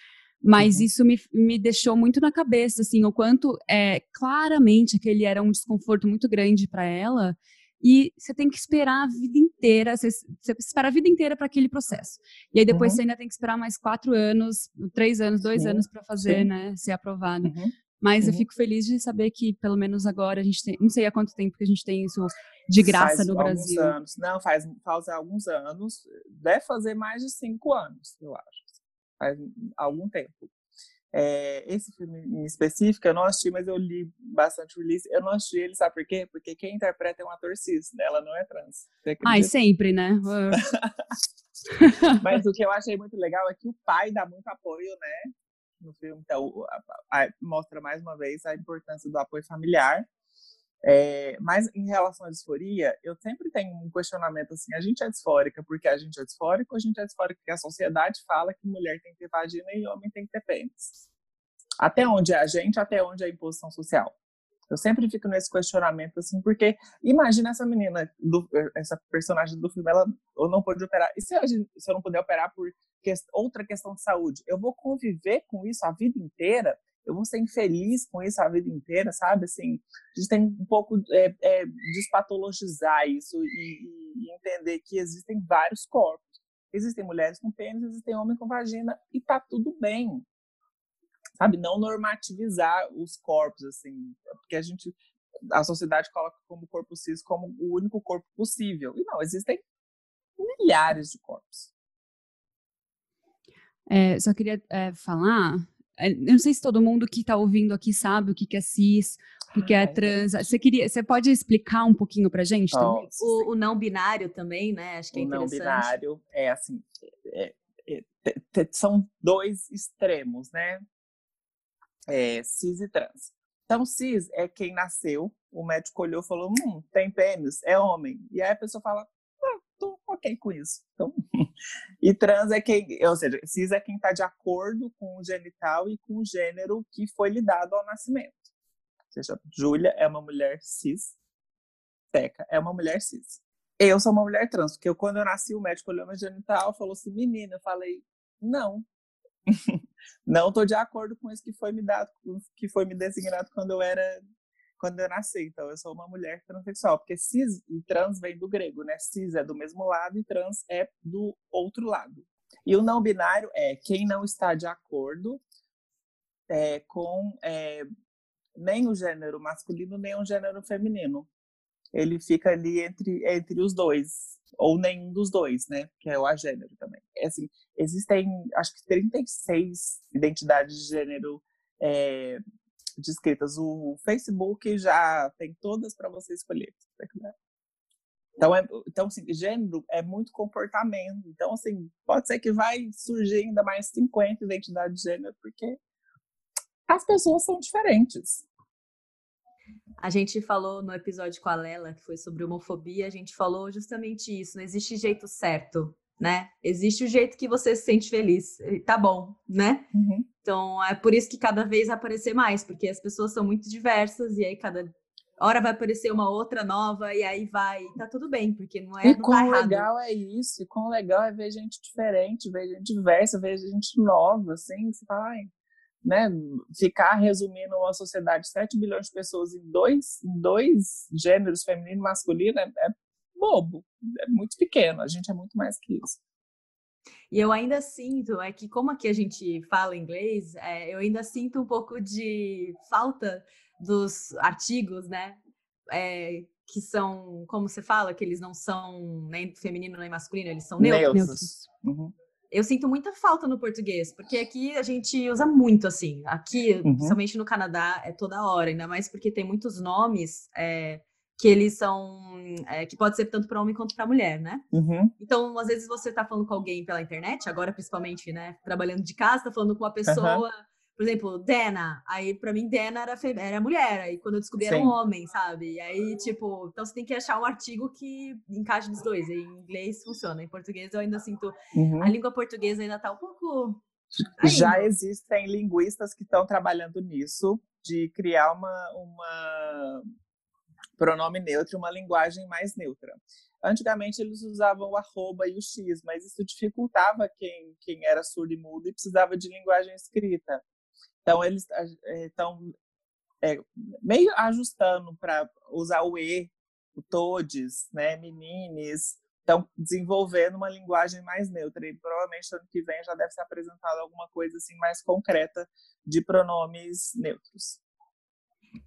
C: Mas uhum. isso me, me deixou muito na cabeça, assim, o quanto é claramente aquele era um desconforto muito grande para ela. E você tem que esperar a vida inteira, você, você espera a vida inteira para aquele processo. E aí depois uhum. você ainda tem que esperar mais quatro anos, três anos, dois Sim. anos para fazer, Sim. né, ser aprovada. Uhum. Mas uhum. eu fico feliz de saber que, pelo menos agora, a gente tem. Não sei há quanto tempo que a gente tem isso de graça
D: faz
C: no Brasil.
D: Anos. Não, faz, faz alguns anos. Deve fazer mais de cinco anos, eu acho. Faz algum tempo. É, esse filme em específico eu não assisti, mas eu li bastante o Ulisses. Eu não assisti ele, sabe por quê? Porque quem interpreta é um ator cis, né? ela não é trans.
C: Ai, sempre, né? [LAUGHS]
D: mas o que eu achei muito legal é que o pai dá muito apoio, né? No filme, então a, a, mostra mais uma vez a importância do apoio familiar. É, mas em relação à disforia, eu sempre tenho um questionamento assim: a gente é disfórica porque a gente é disfórico, ou a gente é disfórica porque a sociedade fala que mulher tem que ter vagina e homem tem que ter pênis? Até onde é a gente, até onde é a imposição social? Eu sempre fico nesse questionamento, assim, porque imagina essa menina, do, essa personagem do filme, ela ou não pode operar. E se, se eu não puder operar por que, outra questão de saúde? Eu vou conviver com isso a vida inteira? Eu vou ser infeliz com isso a vida inteira, sabe? Assim, a gente tem um pouco é, é, despatologizar isso e, e entender que existem vários corpos. Existem mulheres com pênis, existem homens com vagina e tá tudo bem sabe, não normativizar os corpos, assim, porque a gente, a sociedade coloca como corpo cis como o único corpo possível. E não, existem milhares de corpos.
C: É, só queria é, falar, é, eu não sei se todo mundo que está ouvindo aqui sabe o que, que é cis, o que é trans. Você queria, você pode explicar um pouquinho para gente também?
B: O, o, não binário também, né? Acho que é o interessante.
D: O não binário é assim, é, é, são dois extremos, né? É, cis e trans. Então, cis é quem nasceu, o médico olhou e falou: hum, tem pênis, é homem. E aí a pessoa fala: ah, tô ok com isso. Então, [LAUGHS] e trans é quem, ou seja, cis é quem está de acordo com o genital e com o gênero que foi lhe dado ao nascimento. Ou seja, Júlia é uma mulher cis, Teca é uma mulher cis. Eu sou uma mulher trans, porque eu, quando eu nasci, o médico olhou meu genital e falou assim: menina, eu falei: não. [LAUGHS] não estou de acordo com isso que foi me dado, que foi me designado quando eu era quando eu nasci. Então, eu sou uma mulher transexual, porque cis e trans vem do grego, né? Cis é do mesmo lado e trans é do outro lado. E o não binário é quem não está de acordo é, com é, nem o gênero masculino nem o gênero feminino. Ele fica ali entre, entre os dois, ou nenhum dos dois, né? Que é o agênero também. É assim, existem, acho que 36 identidades de gênero é, descritas. O Facebook já tem todas para você escolher. Então, é, então assim, gênero é muito comportamento. Então, assim, pode ser que vai surgir ainda mais 50 identidades de gênero, porque as pessoas são diferentes.
B: A gente falou no episódio com a Lela, que foi sobre homofobia, a gente falou justamente isso. Não existe jeito certo, né? Existe o jeito que você se sente feliz. Tá bom, né? Uhum. Então, é por isso que cada vez vai aparecer mais, porque as pessoas são muito diversas e aí cada hora vai aparecer uma outra nova e aí vai, tá tudo bem, porque não é
D: E
B: não
D: quão
B: tá
D: legal é isso, e quão legal é ver gente diferente, ver gente diversa, ver gente nova, assim, você fala, ai, né, ficar resumindo uma sociedade de 7 bilhões de pessoas em dois, em dois gêneros, feminino e masculino, é, é bobo, é muito pequeno, a gente é muito mais que isso.
B: E eu ainda sinto, é que como aqui a gente fala inglês, é, eu ainda sinto um pouco de falta dos artigos, né? É, que são, como você fala, que eles não são nem feminino nem masculino, eles são neutros. neutros. Uhum. Eu sinto muita falta no português, porque aqui a gente usa muito assim. Aqui, uhum. principalmente no Canadá, é toda hora, ainda mais porque tem muitos nomes é, que eles são. É, que pode ser tanto para homem quanto para mulher, né? Uhum. Então, às vezes você tá falando com alguém pela internet, agora principalmente, né? Trabalhando de casa, tá falando com uma pessoa. Uhum. Por exemplo, Dena. Aí, pra mim, Dena era, era mulher. Aí, quando eu descobri, Sim. era um homem, sabe? E aí, tipo, então você tem que achar um artigo que encaixe nos dois. Em inglês funciona. Em português, eu ainda sinto. Uhum. A língua portuguesa ainda tá um pouco.
D: Ainda. Já existem linguistas que estão trabalhando nisso, de criar uma, uma pronome neutro uma linguagem mais neutra. Antigamente eles usavam o arroba e o x, mas isso dificultava quem, quem era surdo e mudo e precisava de linguagem escrita. Então eles estão é, meio ajustando para usar o e, o todes, né, menines, estão desenvolvendo uma linguagem mais neutra e provavelmente ano que vem já deve ser apresentado alguma coisa assim mais concreta de pronomes neutros.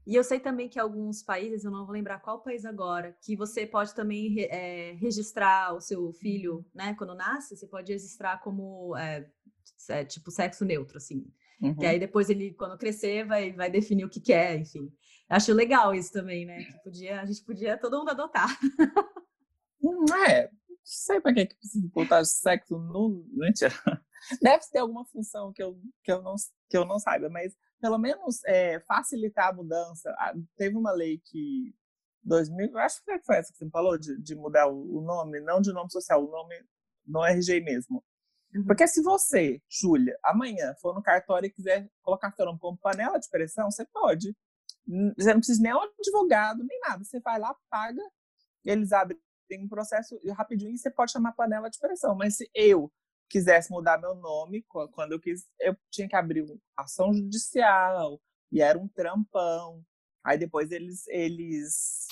B: E eu sei também que alguns países, eu não vou lembrar qual país agora, que você pode também é, registrar o seu filho, né? Quando nasce, você pode registrar como é, tipo sexo neutro, assim. Uhum. Que aí depois ele, quando crescer, vai, vai definir o que quer, enfim. Acho legal isso também, né? Que podia, a gente podia todo mundo adotar.
D: Não é, não sei para que, que precisa botar sexo no. Mentira. Deve ter alguma função que eu, que eu, não, que eu não saiba, mas pelo menos é, facilitar a mudança. Ah, teve uma lei que 2000, acho que foi essa que você falou de, de mudar o, o, nome, não de nome social, o nome no RG mesmo. Uhum. Porque se você, Júlia, amanhã for no cartório e quiser colocar seu nome como panela de pressão, você pode. Você não precisa nem um advogado, nem nada. Você vai lá, paga, eles abrem um processo rapidinho e você pode chamar panela de pressão. Mas se eu quisesse mudar meu nome, quando eu quis, eu tinha que abrir ação judicial, e era um trampão. Aí depois eles, eles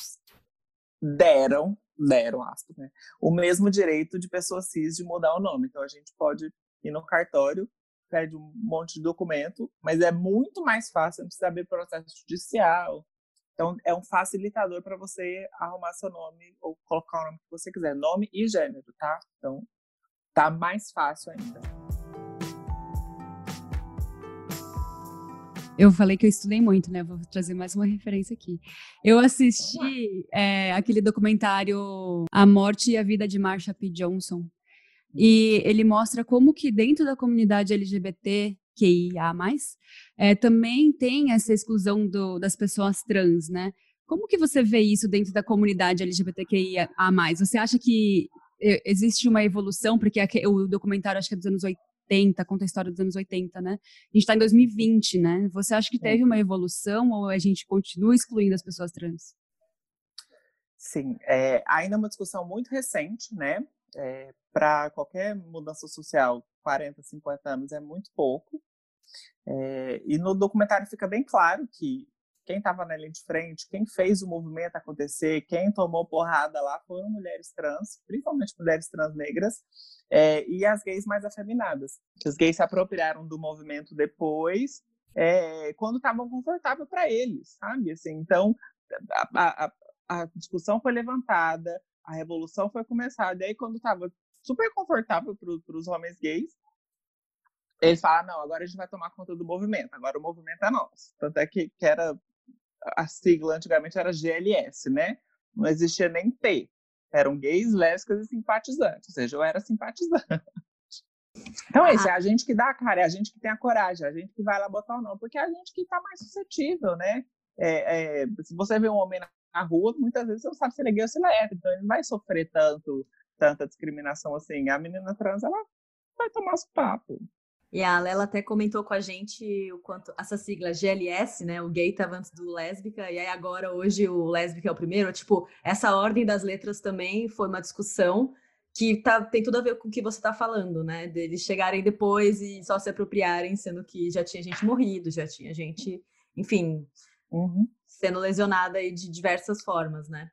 D: deram, deram aspas, né? O mesmo direito de pessoa cis de mudar o nome. Então a gente pode ir no cartório, pede um monte de documento, mas é muito mais fácil, não precisa abrir processo judicial. Então é um facilitador para você arrumar seu nome ou colocar o nome que você quiser, nome e gênero, tá? Então tá mais fácil ainda.
C: Eu falei que eu estudei muito, né? Vou trazer mais uma referência aqui. Eu assisti é, aquele documentário A Morte e a Vida de Marsha P. Johnson. E ele mostra como que dentro da comunidade LGBT, QIA+, é, também tem essa exclusão do, das pessoas trans, né? Como que você vê isso dentro da comunidade LGBTQIA+. Você acha que existe uma evolução, porque o documentário acho que é dos anos 80, conta a história dos anos 80, né? A gente está em 2020, né? Você acha que teve uma evolução ou a gente continua excluindo as pessoas trans?
D: Sim, é, ainda é uma discussão muito recente, né? É, Para qualquer mudança social, 40, 50 anos é muito pouco. É, e no documentário fica bem claro que quem estava na linha de frente, quem fez o movimento acontecer, quem tomou porrada lá foram mulheres trans, principalmente mulheres trans negras, é, e as gays mais afeminadas. Os gays se apropriaram do movimento depois, é, quando estavam confortável para eles, sabe? Assim, então, a, a, a, discussão foi levantada, a revolução foi começada, e aí quando estava super confortável para os homens gays, eles falaram, não, agora a gente vai tomar conta do movimento, agora o movimento é nosso. Tanto é que, que era a sigla antigamente era GLS, né? Não existia nem T. Eram gays, lésbicas e simpatizantes. Ou seja, eu era simpatizante. Então, é isso, é a gente que dá a cara, é a gente que tem a coragem, é a gente que vai lá botar o não, porque é a gente que está mais suscetível, né? É, é, se você vê um homem na rua, muitas vezes você não sabe se ele é gay ou se ele é hétero, então ele não vai sofrer tanto, tanta discriminação assim. A menina trans, ela vai tomar os papo.
B: E a Lela até comentou com a gente o quanto essa sigla GLS, né? O gay estava antes do lésbica, e aí agora hoje o lésbica é o primeiro. Tipo, essa ordem das letras também foi uma discussão que tá, tem tudo a ver com o que você está falando, né? Deles chegarem depois e só se apropriarem, sendo que já tinha gente morrido, já tinha gente, enfim, uhum. sendo lesionada aí de diversas formas, né?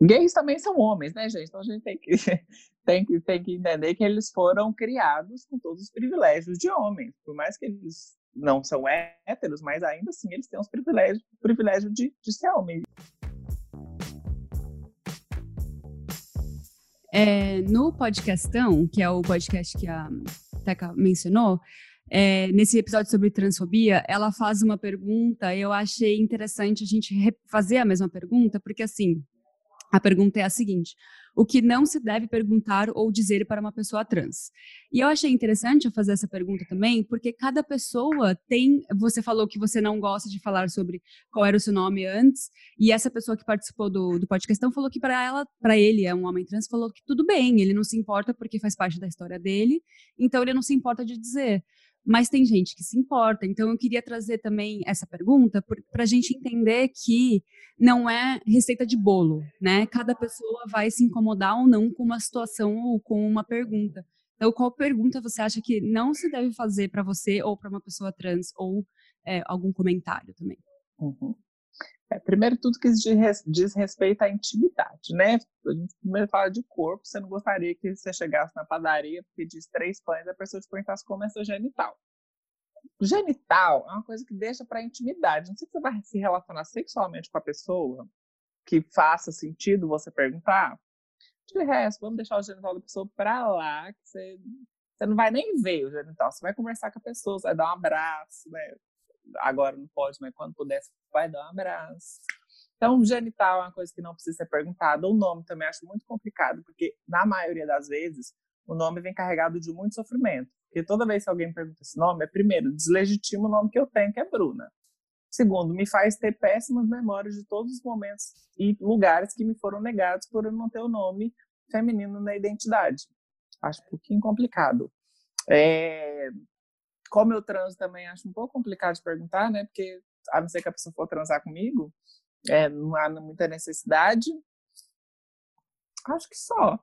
D: Gays também são homens, né, gente? Então a gente tem que, [LAUGHS] tem que, tem que entender que eles foram criados com todos os privilégios de homens. Por mais que eles não são héteros, mas ainda assim eles têm os privilégios, privilégio de, de ser homem.
C: É, no podcastão, que é o podcast que a Teca mencionou, é, nesse episódio sobre transfobia, ela faz uma pergunta eu achei interessante a gente fazer a mesma pergunta, porque assim, a pergunta é a seguinte: o que não se deve perguntar ou dizer para uma pessoa trans? E eu achei interessante fazer essa pergunta também, porque cada pessoa tem. Você falou que você não gosta de falar sobre qual era o seu nome antes, e essa pessoa que participou do, do podcast falou que para ela, para ele, é um homem trans, falou que tudo bem, ele não se importa porque faz parte da história dele, então ele não se importa de dizer mas tem gente que se importa. Então, eu queria trazer também essa pergunta para a gente entender que não é receita de bolo, né? Cada pessoa vai se incomodar ou não com uma situação ou com uma pergunta. Então, qual pergunta você acha que não se deve fazer para você ou para uma pessoa trans ou é, algum comentário também?
D: Uhum. É, primeiro, tudo que diz respeito à intimidade, né? A gente primeiro fala de corpo, você não gostaria que você chegasse na padaria, pedisse três pães a pessoa te perguntasse como é seu genital. Genital é uma coisa que deixa para intimidade. Não sei se você vai se relacionar sexualmente com a pessoa, que faça sentido você perguntar. De resto, vamos deixar o genital da pessoa para lá, que você, você não vai nem ver o genital. Você vai conversar com a pessoa, você vai dar um abraço, né? Agora não pode, mas quando puder, vai dar um abraço. Então, genital é uma coisa que não precisa ser perguntada. O nome também acho muito complicado, porque na maioria das vezes o nome vem carregado de muito sofrimento. Porque toda vez que alguém pergunta esse nome, é primeiro, deslegitima o nome que eu tenho, que é Bruna. Segundo, me faz ter péssimas memórias de todos os momentos e lugares que me foram negados por eu não ter o nome feminino na identidade. Acho um pouquinho complicado. É, como eu transo também acho um pouco complicado de perguntar, né? Porque a não ser que a pessoa for transar comigo, é, não há muita necessidade. Acho que só.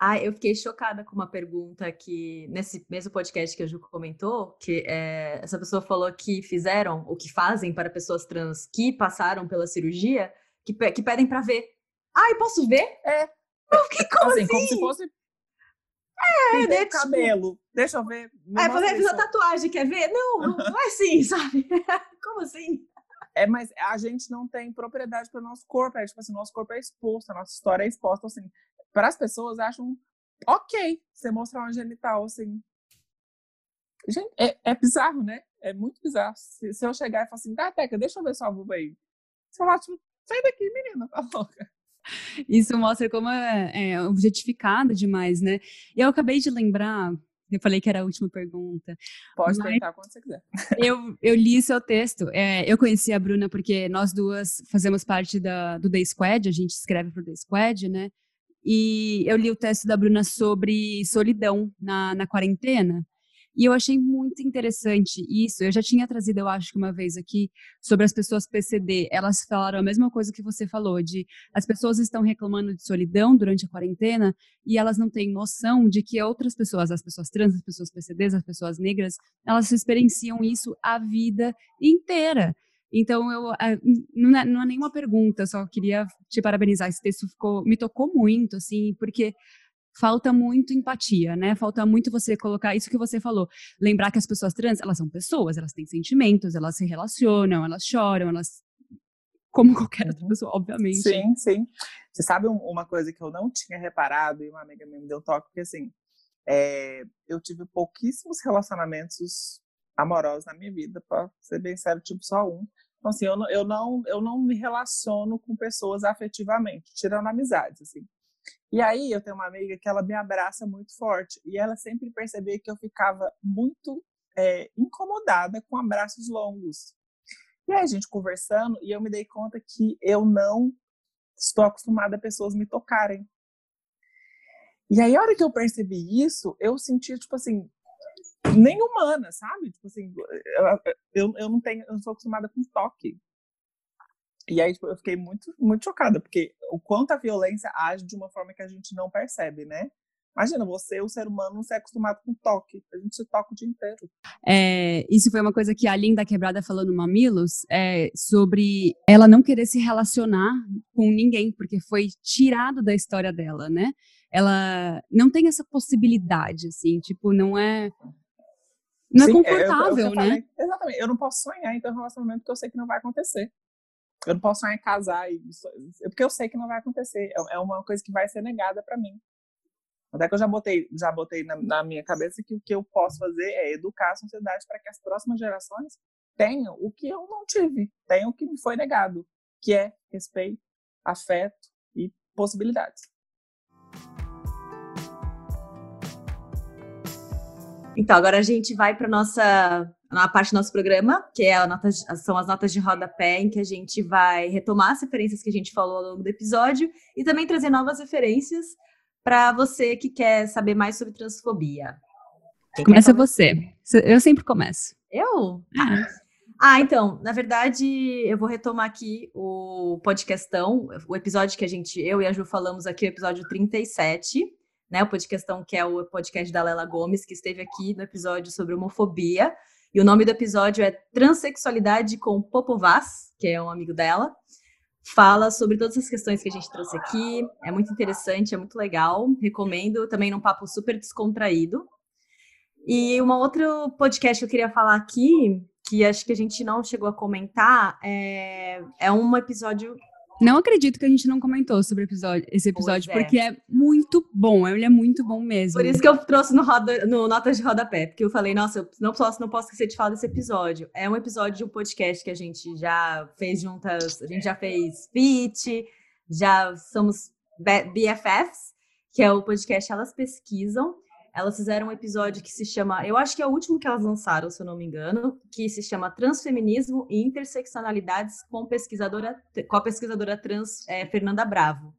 B: Ah, eu fiquei chocada com uma pergunta que, nesse mesmo podcast que a Ju comentou, que é, essa pessoa falou que fizeram, ou que fazem para pessoas trans que passaram pela cirurgia, que, que pedem para ver. Ai, posso ver?
D: É.
B: Eu fiquei como assim? assim?
D: Como se fosse
B: é, né? Tipo,
D: cabelo. Deixa eu ver.
B: É, fazer fiz a tatuagem, quer ver? Não, não, [LAUGHS] é assim, sabe? [LAUGHS] Como assim?
D: É, mas a gente não tem propriedade para o nosso corpo. É tipo assim, nosso corpo é exposto, a nossa história é exposta, assim. Para as pessoas, acham ok você mostrar uma genital, assim. Gente, é, é bizarro, né? É muito bizarro. Se, se eu chegar e falar assim, tá, Teca, deixa eu ver sua vulva aí. Você falar, tipo, sai daqui, menina, tá louca. [LAUGHS]
C: Isso mostra como é, é objetificado demais, né? E eu acabei de lembrar, eu falei que era a última pergunta.
D: Pode perguntar quando você quiser. [LAUGHS]
C: Eu, eu li seu texto. É, eu conheci a Bruna porque nós duas fazemos parte da, do The Squad, a gente escreve para o The Squad, né? E eu li o texto da Bruna sobre solidão na, na quarentena. E eu achei muito interessante isso. Eu já tinha trazido, eu acho que uma vez aqui, sobre as pessoas PCD. Elas falaram a mesma coisa que você falou, de as pessoas estão reclamando de solidão durante a quarentena e elas não têm noção de que outras pessoas, as pessoas trans, as pessoas PCDs, as pessoas negras, elas experienciam isso a vida inteira. Então, eu, não, é, não é nenhuma pergunta, só queria te parabenizar. Esse texto ficou, me tocou muito, assim, porque falta muito empatia, né? Falta muito você colocar isso que você falou. Lembrar que as pessoas trans, elas são pessoas, elas têm sentimentos, elas se relacionam, elas choram, elas. [LAUGHS] Como qualquer outra uhum. pessoa, obviamente.
D: Sim, sim. Você sabe uma coisa que eu não tinha reparado e uma amiga minha me deu toque, que assim, é, eu tive pouquíssimos relacionamentos amorosos na minha vida, para ser bem sério, tipo só um. Então, assim, eu não, eu, não, eu não me relaciono com pessoas afetivamente, tirando amizades, assim. E aí eu tenho uma amiga que ela me abraça muito forte e ela sempre percebia que eu ficava muito é, incomodada com abraços longos. E aí a gente conversando e eu me dei conta que eu não estou acostumada a pessoas me tocarem. E aí a hora que eu percebi isso, eu senti tipo assim, nem humana, sabe? Tipo assim, eu, eu, não tenho, eu não sou acostumada com toque. E aí tipo, eu fiquei muito, muito chocada, porque o quanto a violência age de uma forma que a gente não percebe, né? Imagina, você, o ser humano, não ser acostumado com toque. A gente se toca o dia inteiro.
C: É, isso foi uma coisa que a Linda Quebrada falou no Mamilos, é, sobre ela não querer se relacionar com ninguém, porque foi tirado da história dela, né? Ela não tem essa possibilidade, assim, tipo, não é... Não é Sim, é confortável, eu, eu, eu né?
D: Falei, exatamente. Eu não posso sonhar em ter um relacionamento que eu sei que não vai acontecer. Eu não posso em casar, e, porque eu sei que não vai acontecer. É, é uma coisa que vai ser negada para mim. Até que eu já botei, já botei na, na, minha cabeça que o que eu posso fazer é educar a sociedade para que as próximas gerações tenham o que eu não tive, tenham o que me foi negado, que é respeito, afeto e possibilidades.
B: Então, agora a gente vai para nossa na parte do nosso programa, que é nota, são as notas de rodapé, em que a gente vai retomar as referências que a gente falou ao longo do episódio e também trazer novas referências para você que quer saber mais sobre transfobia.
C: Quem Começa você. Eu sempre começo.
B: Eu? Ah. ah, então, na verdade, eu vou retomar aqui o podcastão, o episódio que a gente, eu e a Ju falamos aqui, o episódio 37, né? O podcastão que é o podcast da Lela Gomes, que esteve aqui no episódio sobre homofobia. E o nome do episódio é Transsexualidade com Popo Vaz, que é um amigo dela. Fala sobre todas as questões que a gente trouxe aqui. É muito interessante, é muito legal. Recomendo também num papo super descontraído. E uma outro podcast que eu queria falar aqui, que acho que a gente não chegou a comentar, é, é um episódio
C: não acredito que a gente não comentou sobre episódio, esse episódio, é. porque é muito bom, ele é muito bom mesmo.
B: Por isso que eu trouxe no, roda, no Notas de Rodapé, porque eu falei, nossa, eu não posso, não posso esquecer de falar desse episódio. É um episódio de um podcast que a gente já fez juntas, a gente já fez fit, já somos BFFs, que é o podcast Elas Pesquisam. Elas fizeram um episódio que se chama, eu acho que é o último que elas lançaram, se eu não me engano, que se chama Transfeminismo e Interseccionalidades com, pesquisadora, com a pesquisadora trans é, Fernanda Bravo.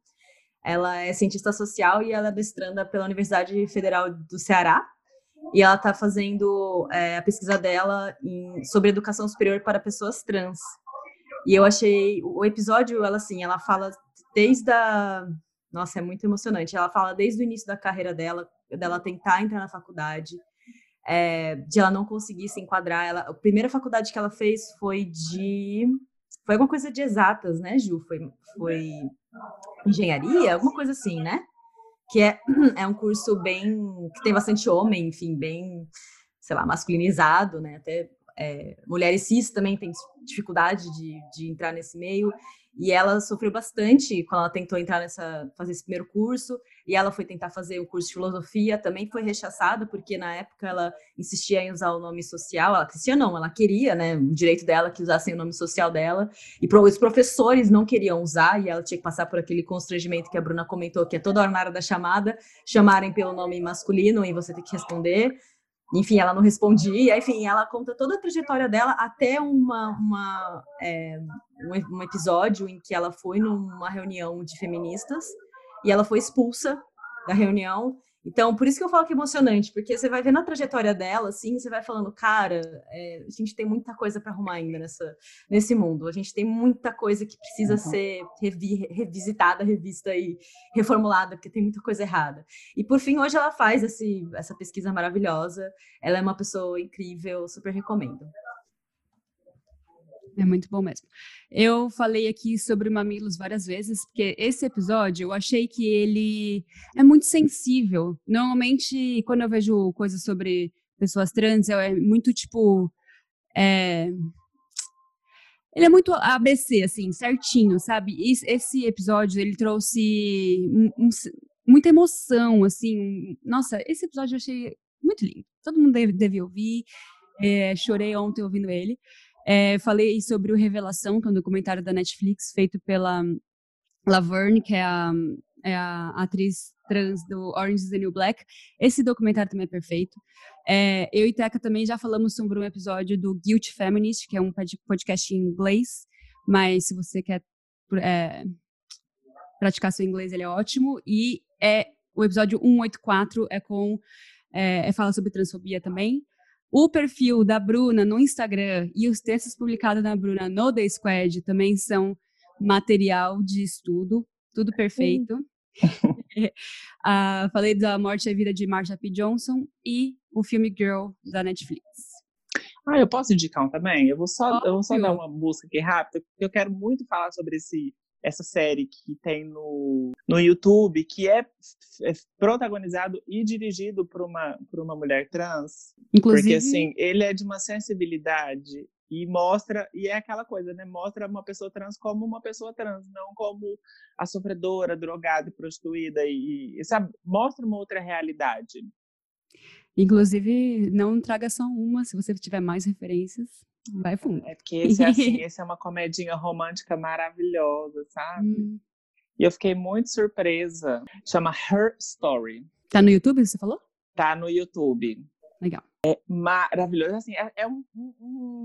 B: Ela é cientista social e ela é mestranda pela Universidade Federal do Ceará. E ela está fazendo é, a pesquisa dela em, sobre educação superior para pessoas trans. E eu achei o episódio, ela assim, ela fala desde a nossa, é muito emocionante. Ela fala desde o início da carreira dela, dela tentar entrar na faculdade, é, de ela não conseguir se enquadrar. Ela, a primeira faculdade que ela fez foi de. Foi alguma coisa de exatas, né, Ju? Foi, foi engenharia, alguma coisa assim, né? Que é, [CLEARS THROAT] é um curso bem. que tem bastante homem, enfim, bem, sei lá, masculinizado, né? Até é, mulheres cis também têm dificuldade de, de entrar nesse meio. E ela sofreu bastante quando ela tentou entrar nessa, fazer esse primeiro curso. E ela foi tentar fazer o curso de filosofia, também foi rechaçada, porque na época ela insistia em usar o nome social. Ela insistia, não, ela queria, né? O direito dela que usassem o nome social dela. E os professores não queriam usar, e ela tinha que passar por aquele constrangimento que a Bruna comentou, que é toda hora na hora da chamada, chamarem pelo nome masculino e você ter que responder enfim, ela não respondia, enfim, ela conta toda a trajetória dela até uma, uma é, um, episódio em que ela foi numa reunião de feministas e ela foi expulsa da reunião Então, por isso que eu falo que é emocionante, porque você vai vendo a trajetória dela, assim, você vai falando, cara, é, a gente tem muita coisa para arrumar ainda nessa, nesse mundo. A gente tem muita coisa que precisa uhum. ser revi, revisitada, revista e reformulada, porque tem muita coisa errada. E por fim, hoje ela faz esse, essa pesquisa maravilhosa. Ela é uma pessoa incrível, super recomendo.
C: É muito bom mesmo. Eu falei aqui sobre mamilos várias vezes, porque esse episódio eu achei que ele é muito sensível. Normalmente, quando eu vejo coisas sobre pessoas trans, é muito tipo. É... Ele é muito ABC, assim, certinho, sabe? Esse episódio, ele trouxe um, um, muita emoção, assim. Nossa, esse episódio eu achei muito lindo. Todo mundo deve, deve ouvir. É, chorei ontem ouvindo ele. É, falei sobre o Revelação, que é um documentário da Netflix feito pela Laverne, que é a, é a atriz trans do Orange is the New Black. Esse documentário também é perfeito. É, eu e Teca também já falamos sobre um episódio do Guilt Feminist, que é um podcast em inglês, mas se você quer é, praticar seu inglês, ele é ótimo. E é o episódio 184 é com é, é fala sobre transfobia também. O perfil da Bruna no Instagram e os textos publicados da Bruna no The Squad também são material de estudo, tudo perfeito. [LAUGHS] falei da Morte e a Vida de Marsha P. Johnson e o filme Girl da Netflix.
D: Ah, eu posso indicar um também? Eu vou só, eu vou só dar uma busca aqui rápida, porque eu quero muito falar sobre esse essa série que tem no, no YouTube, que é, é protagonizado e dirigido por uma, por uma mulher trans. Inclusive... Porque, assim, ele é de uma sensibilidade e mostra, e é aquela coisa, né? Mostra uma pessoa trans como uma pessoa trans, não como a sofredora, drogada prostituída, e, e sabe? Mostra uma outra realidade.
C: Inclusive, não traga só uma, se você tiver mais referências. Vai fundo.
D: É porque esse, assim, [LAUGHS] esse é uma comedinha romântica maravilhosa, sabe? Hum. E eu fiquei muito surpresa. Chama Her Story.
C: Tá no YouTube, você falou?
D: Tá no YouTube.
C: Legal.
D: É maravilhoso. Assim, é, é um, um,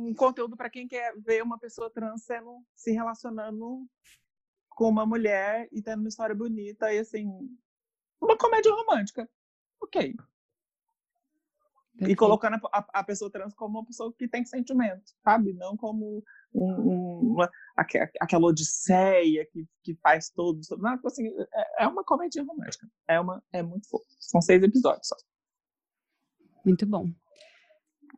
D: um, conteúdo para quem quer ver uma pessoa trans sendo, se relacionando com uma mulher e tendo uma história bonita e assim. Uma comédia romântica. Ok. Perfeito. E colocando a, a, pessoa trans como uma pessoa que tem sentimento, sabe? Não como um, um, uma, aquela odisseia que, que faz tudo. Não, tipo assim, é, é uma comédia romântica. É, uma, é muito fofo. São seis episódios só.
C: Muito bom.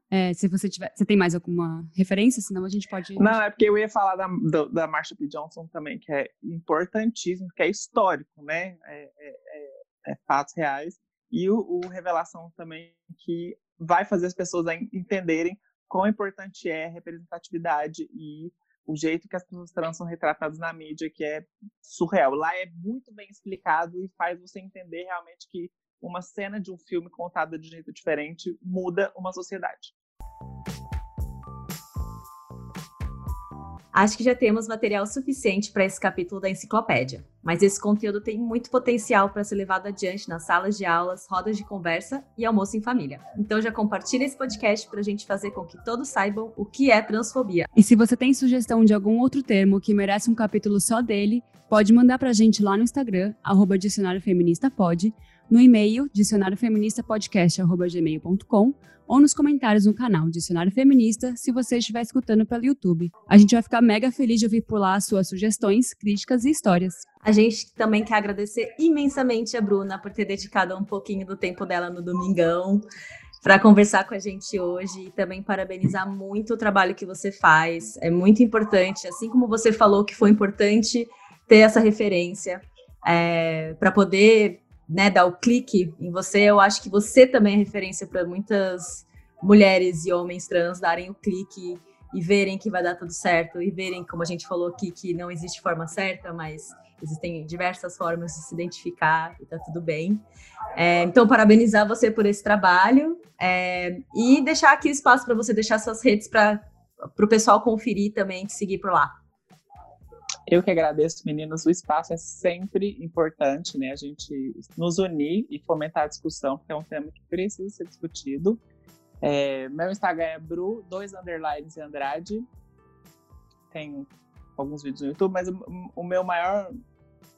C: É, se você tiver. Você tem mais alguma referência? Senão a gente pode.
D: Não, é porque eu ia falar da, da, da Marsha P. Johnson também, que é importantíssimo, que é histórico, né? É, é, é, é fatos reais. E o, o Revelação também, que vai fazer as pessoas entenderem quão importante é representatividade e o jeito que as pessoas trans são retratadas na mídia, que é surreal. Lá é muito bem explicado e faz você entender realmente que uma cena de um filme contada de jeito diferente muda uma sociedade.
B: Acho que já temos material suficiente para esse capítulo da enciclopédia, mas esse conteúdo tem muito potencial para ser levado adiante nas salas de aulas, rodas de conversa e almoço em família. Então já compartilha esse podcast para a gente fazer com que todos saibam o que é transfobia.
C: E se você tem sugestão de algum outro termo que merece um capítulo só dele, pode mandar para a gente lá no Instagram, arroba Dicionário Feminista no e-mail dicionariofeministapodcast.gmail.com ou nos comentários no canal Dicionário Feminista, se você estiver escutando pelo YouTube. A gente vai ficar mega feliz de ouvir por lá suas sugestões, críticas e histórias.
B: A gente também quer agradecer imensamente a Bruna por ter dedicado um pouquinho do tempo dela no domingão para conversar com a gente hoje e também parabenizar muito o trabalho que você faz. É muito importante, assim como você falou que foi importante ter essa referência é, para poder né, dar o clique em você, eu acho que você também é referência para muitas mulheres e homens trans darem o clique e verem que vai dar tudo certo e verem, como a gente falou aqui, que não existe forma certa, mas existem diversas formas de se identificar e tá tudo bem. É, então, parabenizar você por esse trabalho é, e deixar aqui espaço para você deixar suas redes para o pessoal conferir também, te seguir por lá.
D: Eu que agradeço, meninas. O espaço é sempre importante, né? A gente nos unir e fomentar a discussão, porque é um tema que precisa ser discutido. É, meu Instagram é Bru, dois underlines e Andrade. Tem alguns vídeos no YouTube, mas o, o meu maior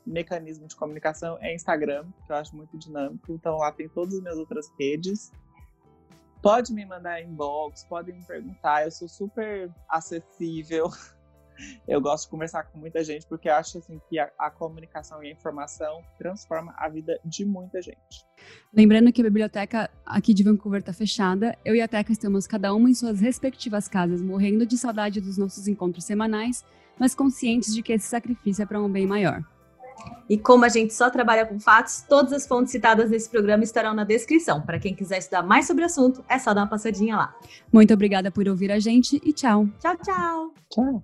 D: mecanismo de comunicação é Instagram, que eu acho muito dinâmico. Então lá tem todas as minhas outras redes. Pode me mandar inbox, podem me perguntar, eu sou super acessível. [LAUGHS] Eu gosto de conversar com muita gente porque acho assim que a, a, comunicação e a informação transforma a vida de muita gente.
C: Lembrando que a biblioteca aqui de Vancouver está fechada, eu e a Teca estamos cada uma em suas respectivas casas, morrendo de saudade dos nossos encontros semanais, mas conscientes de que esse sacrifício é para um bem maior.
B: E como a gente só trabalha com fatos, todas as fontes citadas nesse programa estarão na descrição. Para quem quiser estudar mais sobre o assunto, é só dar uma passadinha lá.
C: Muito obrigada por ouvir a gente e tchau.
B: Tchau, tchau.
D: Tchau.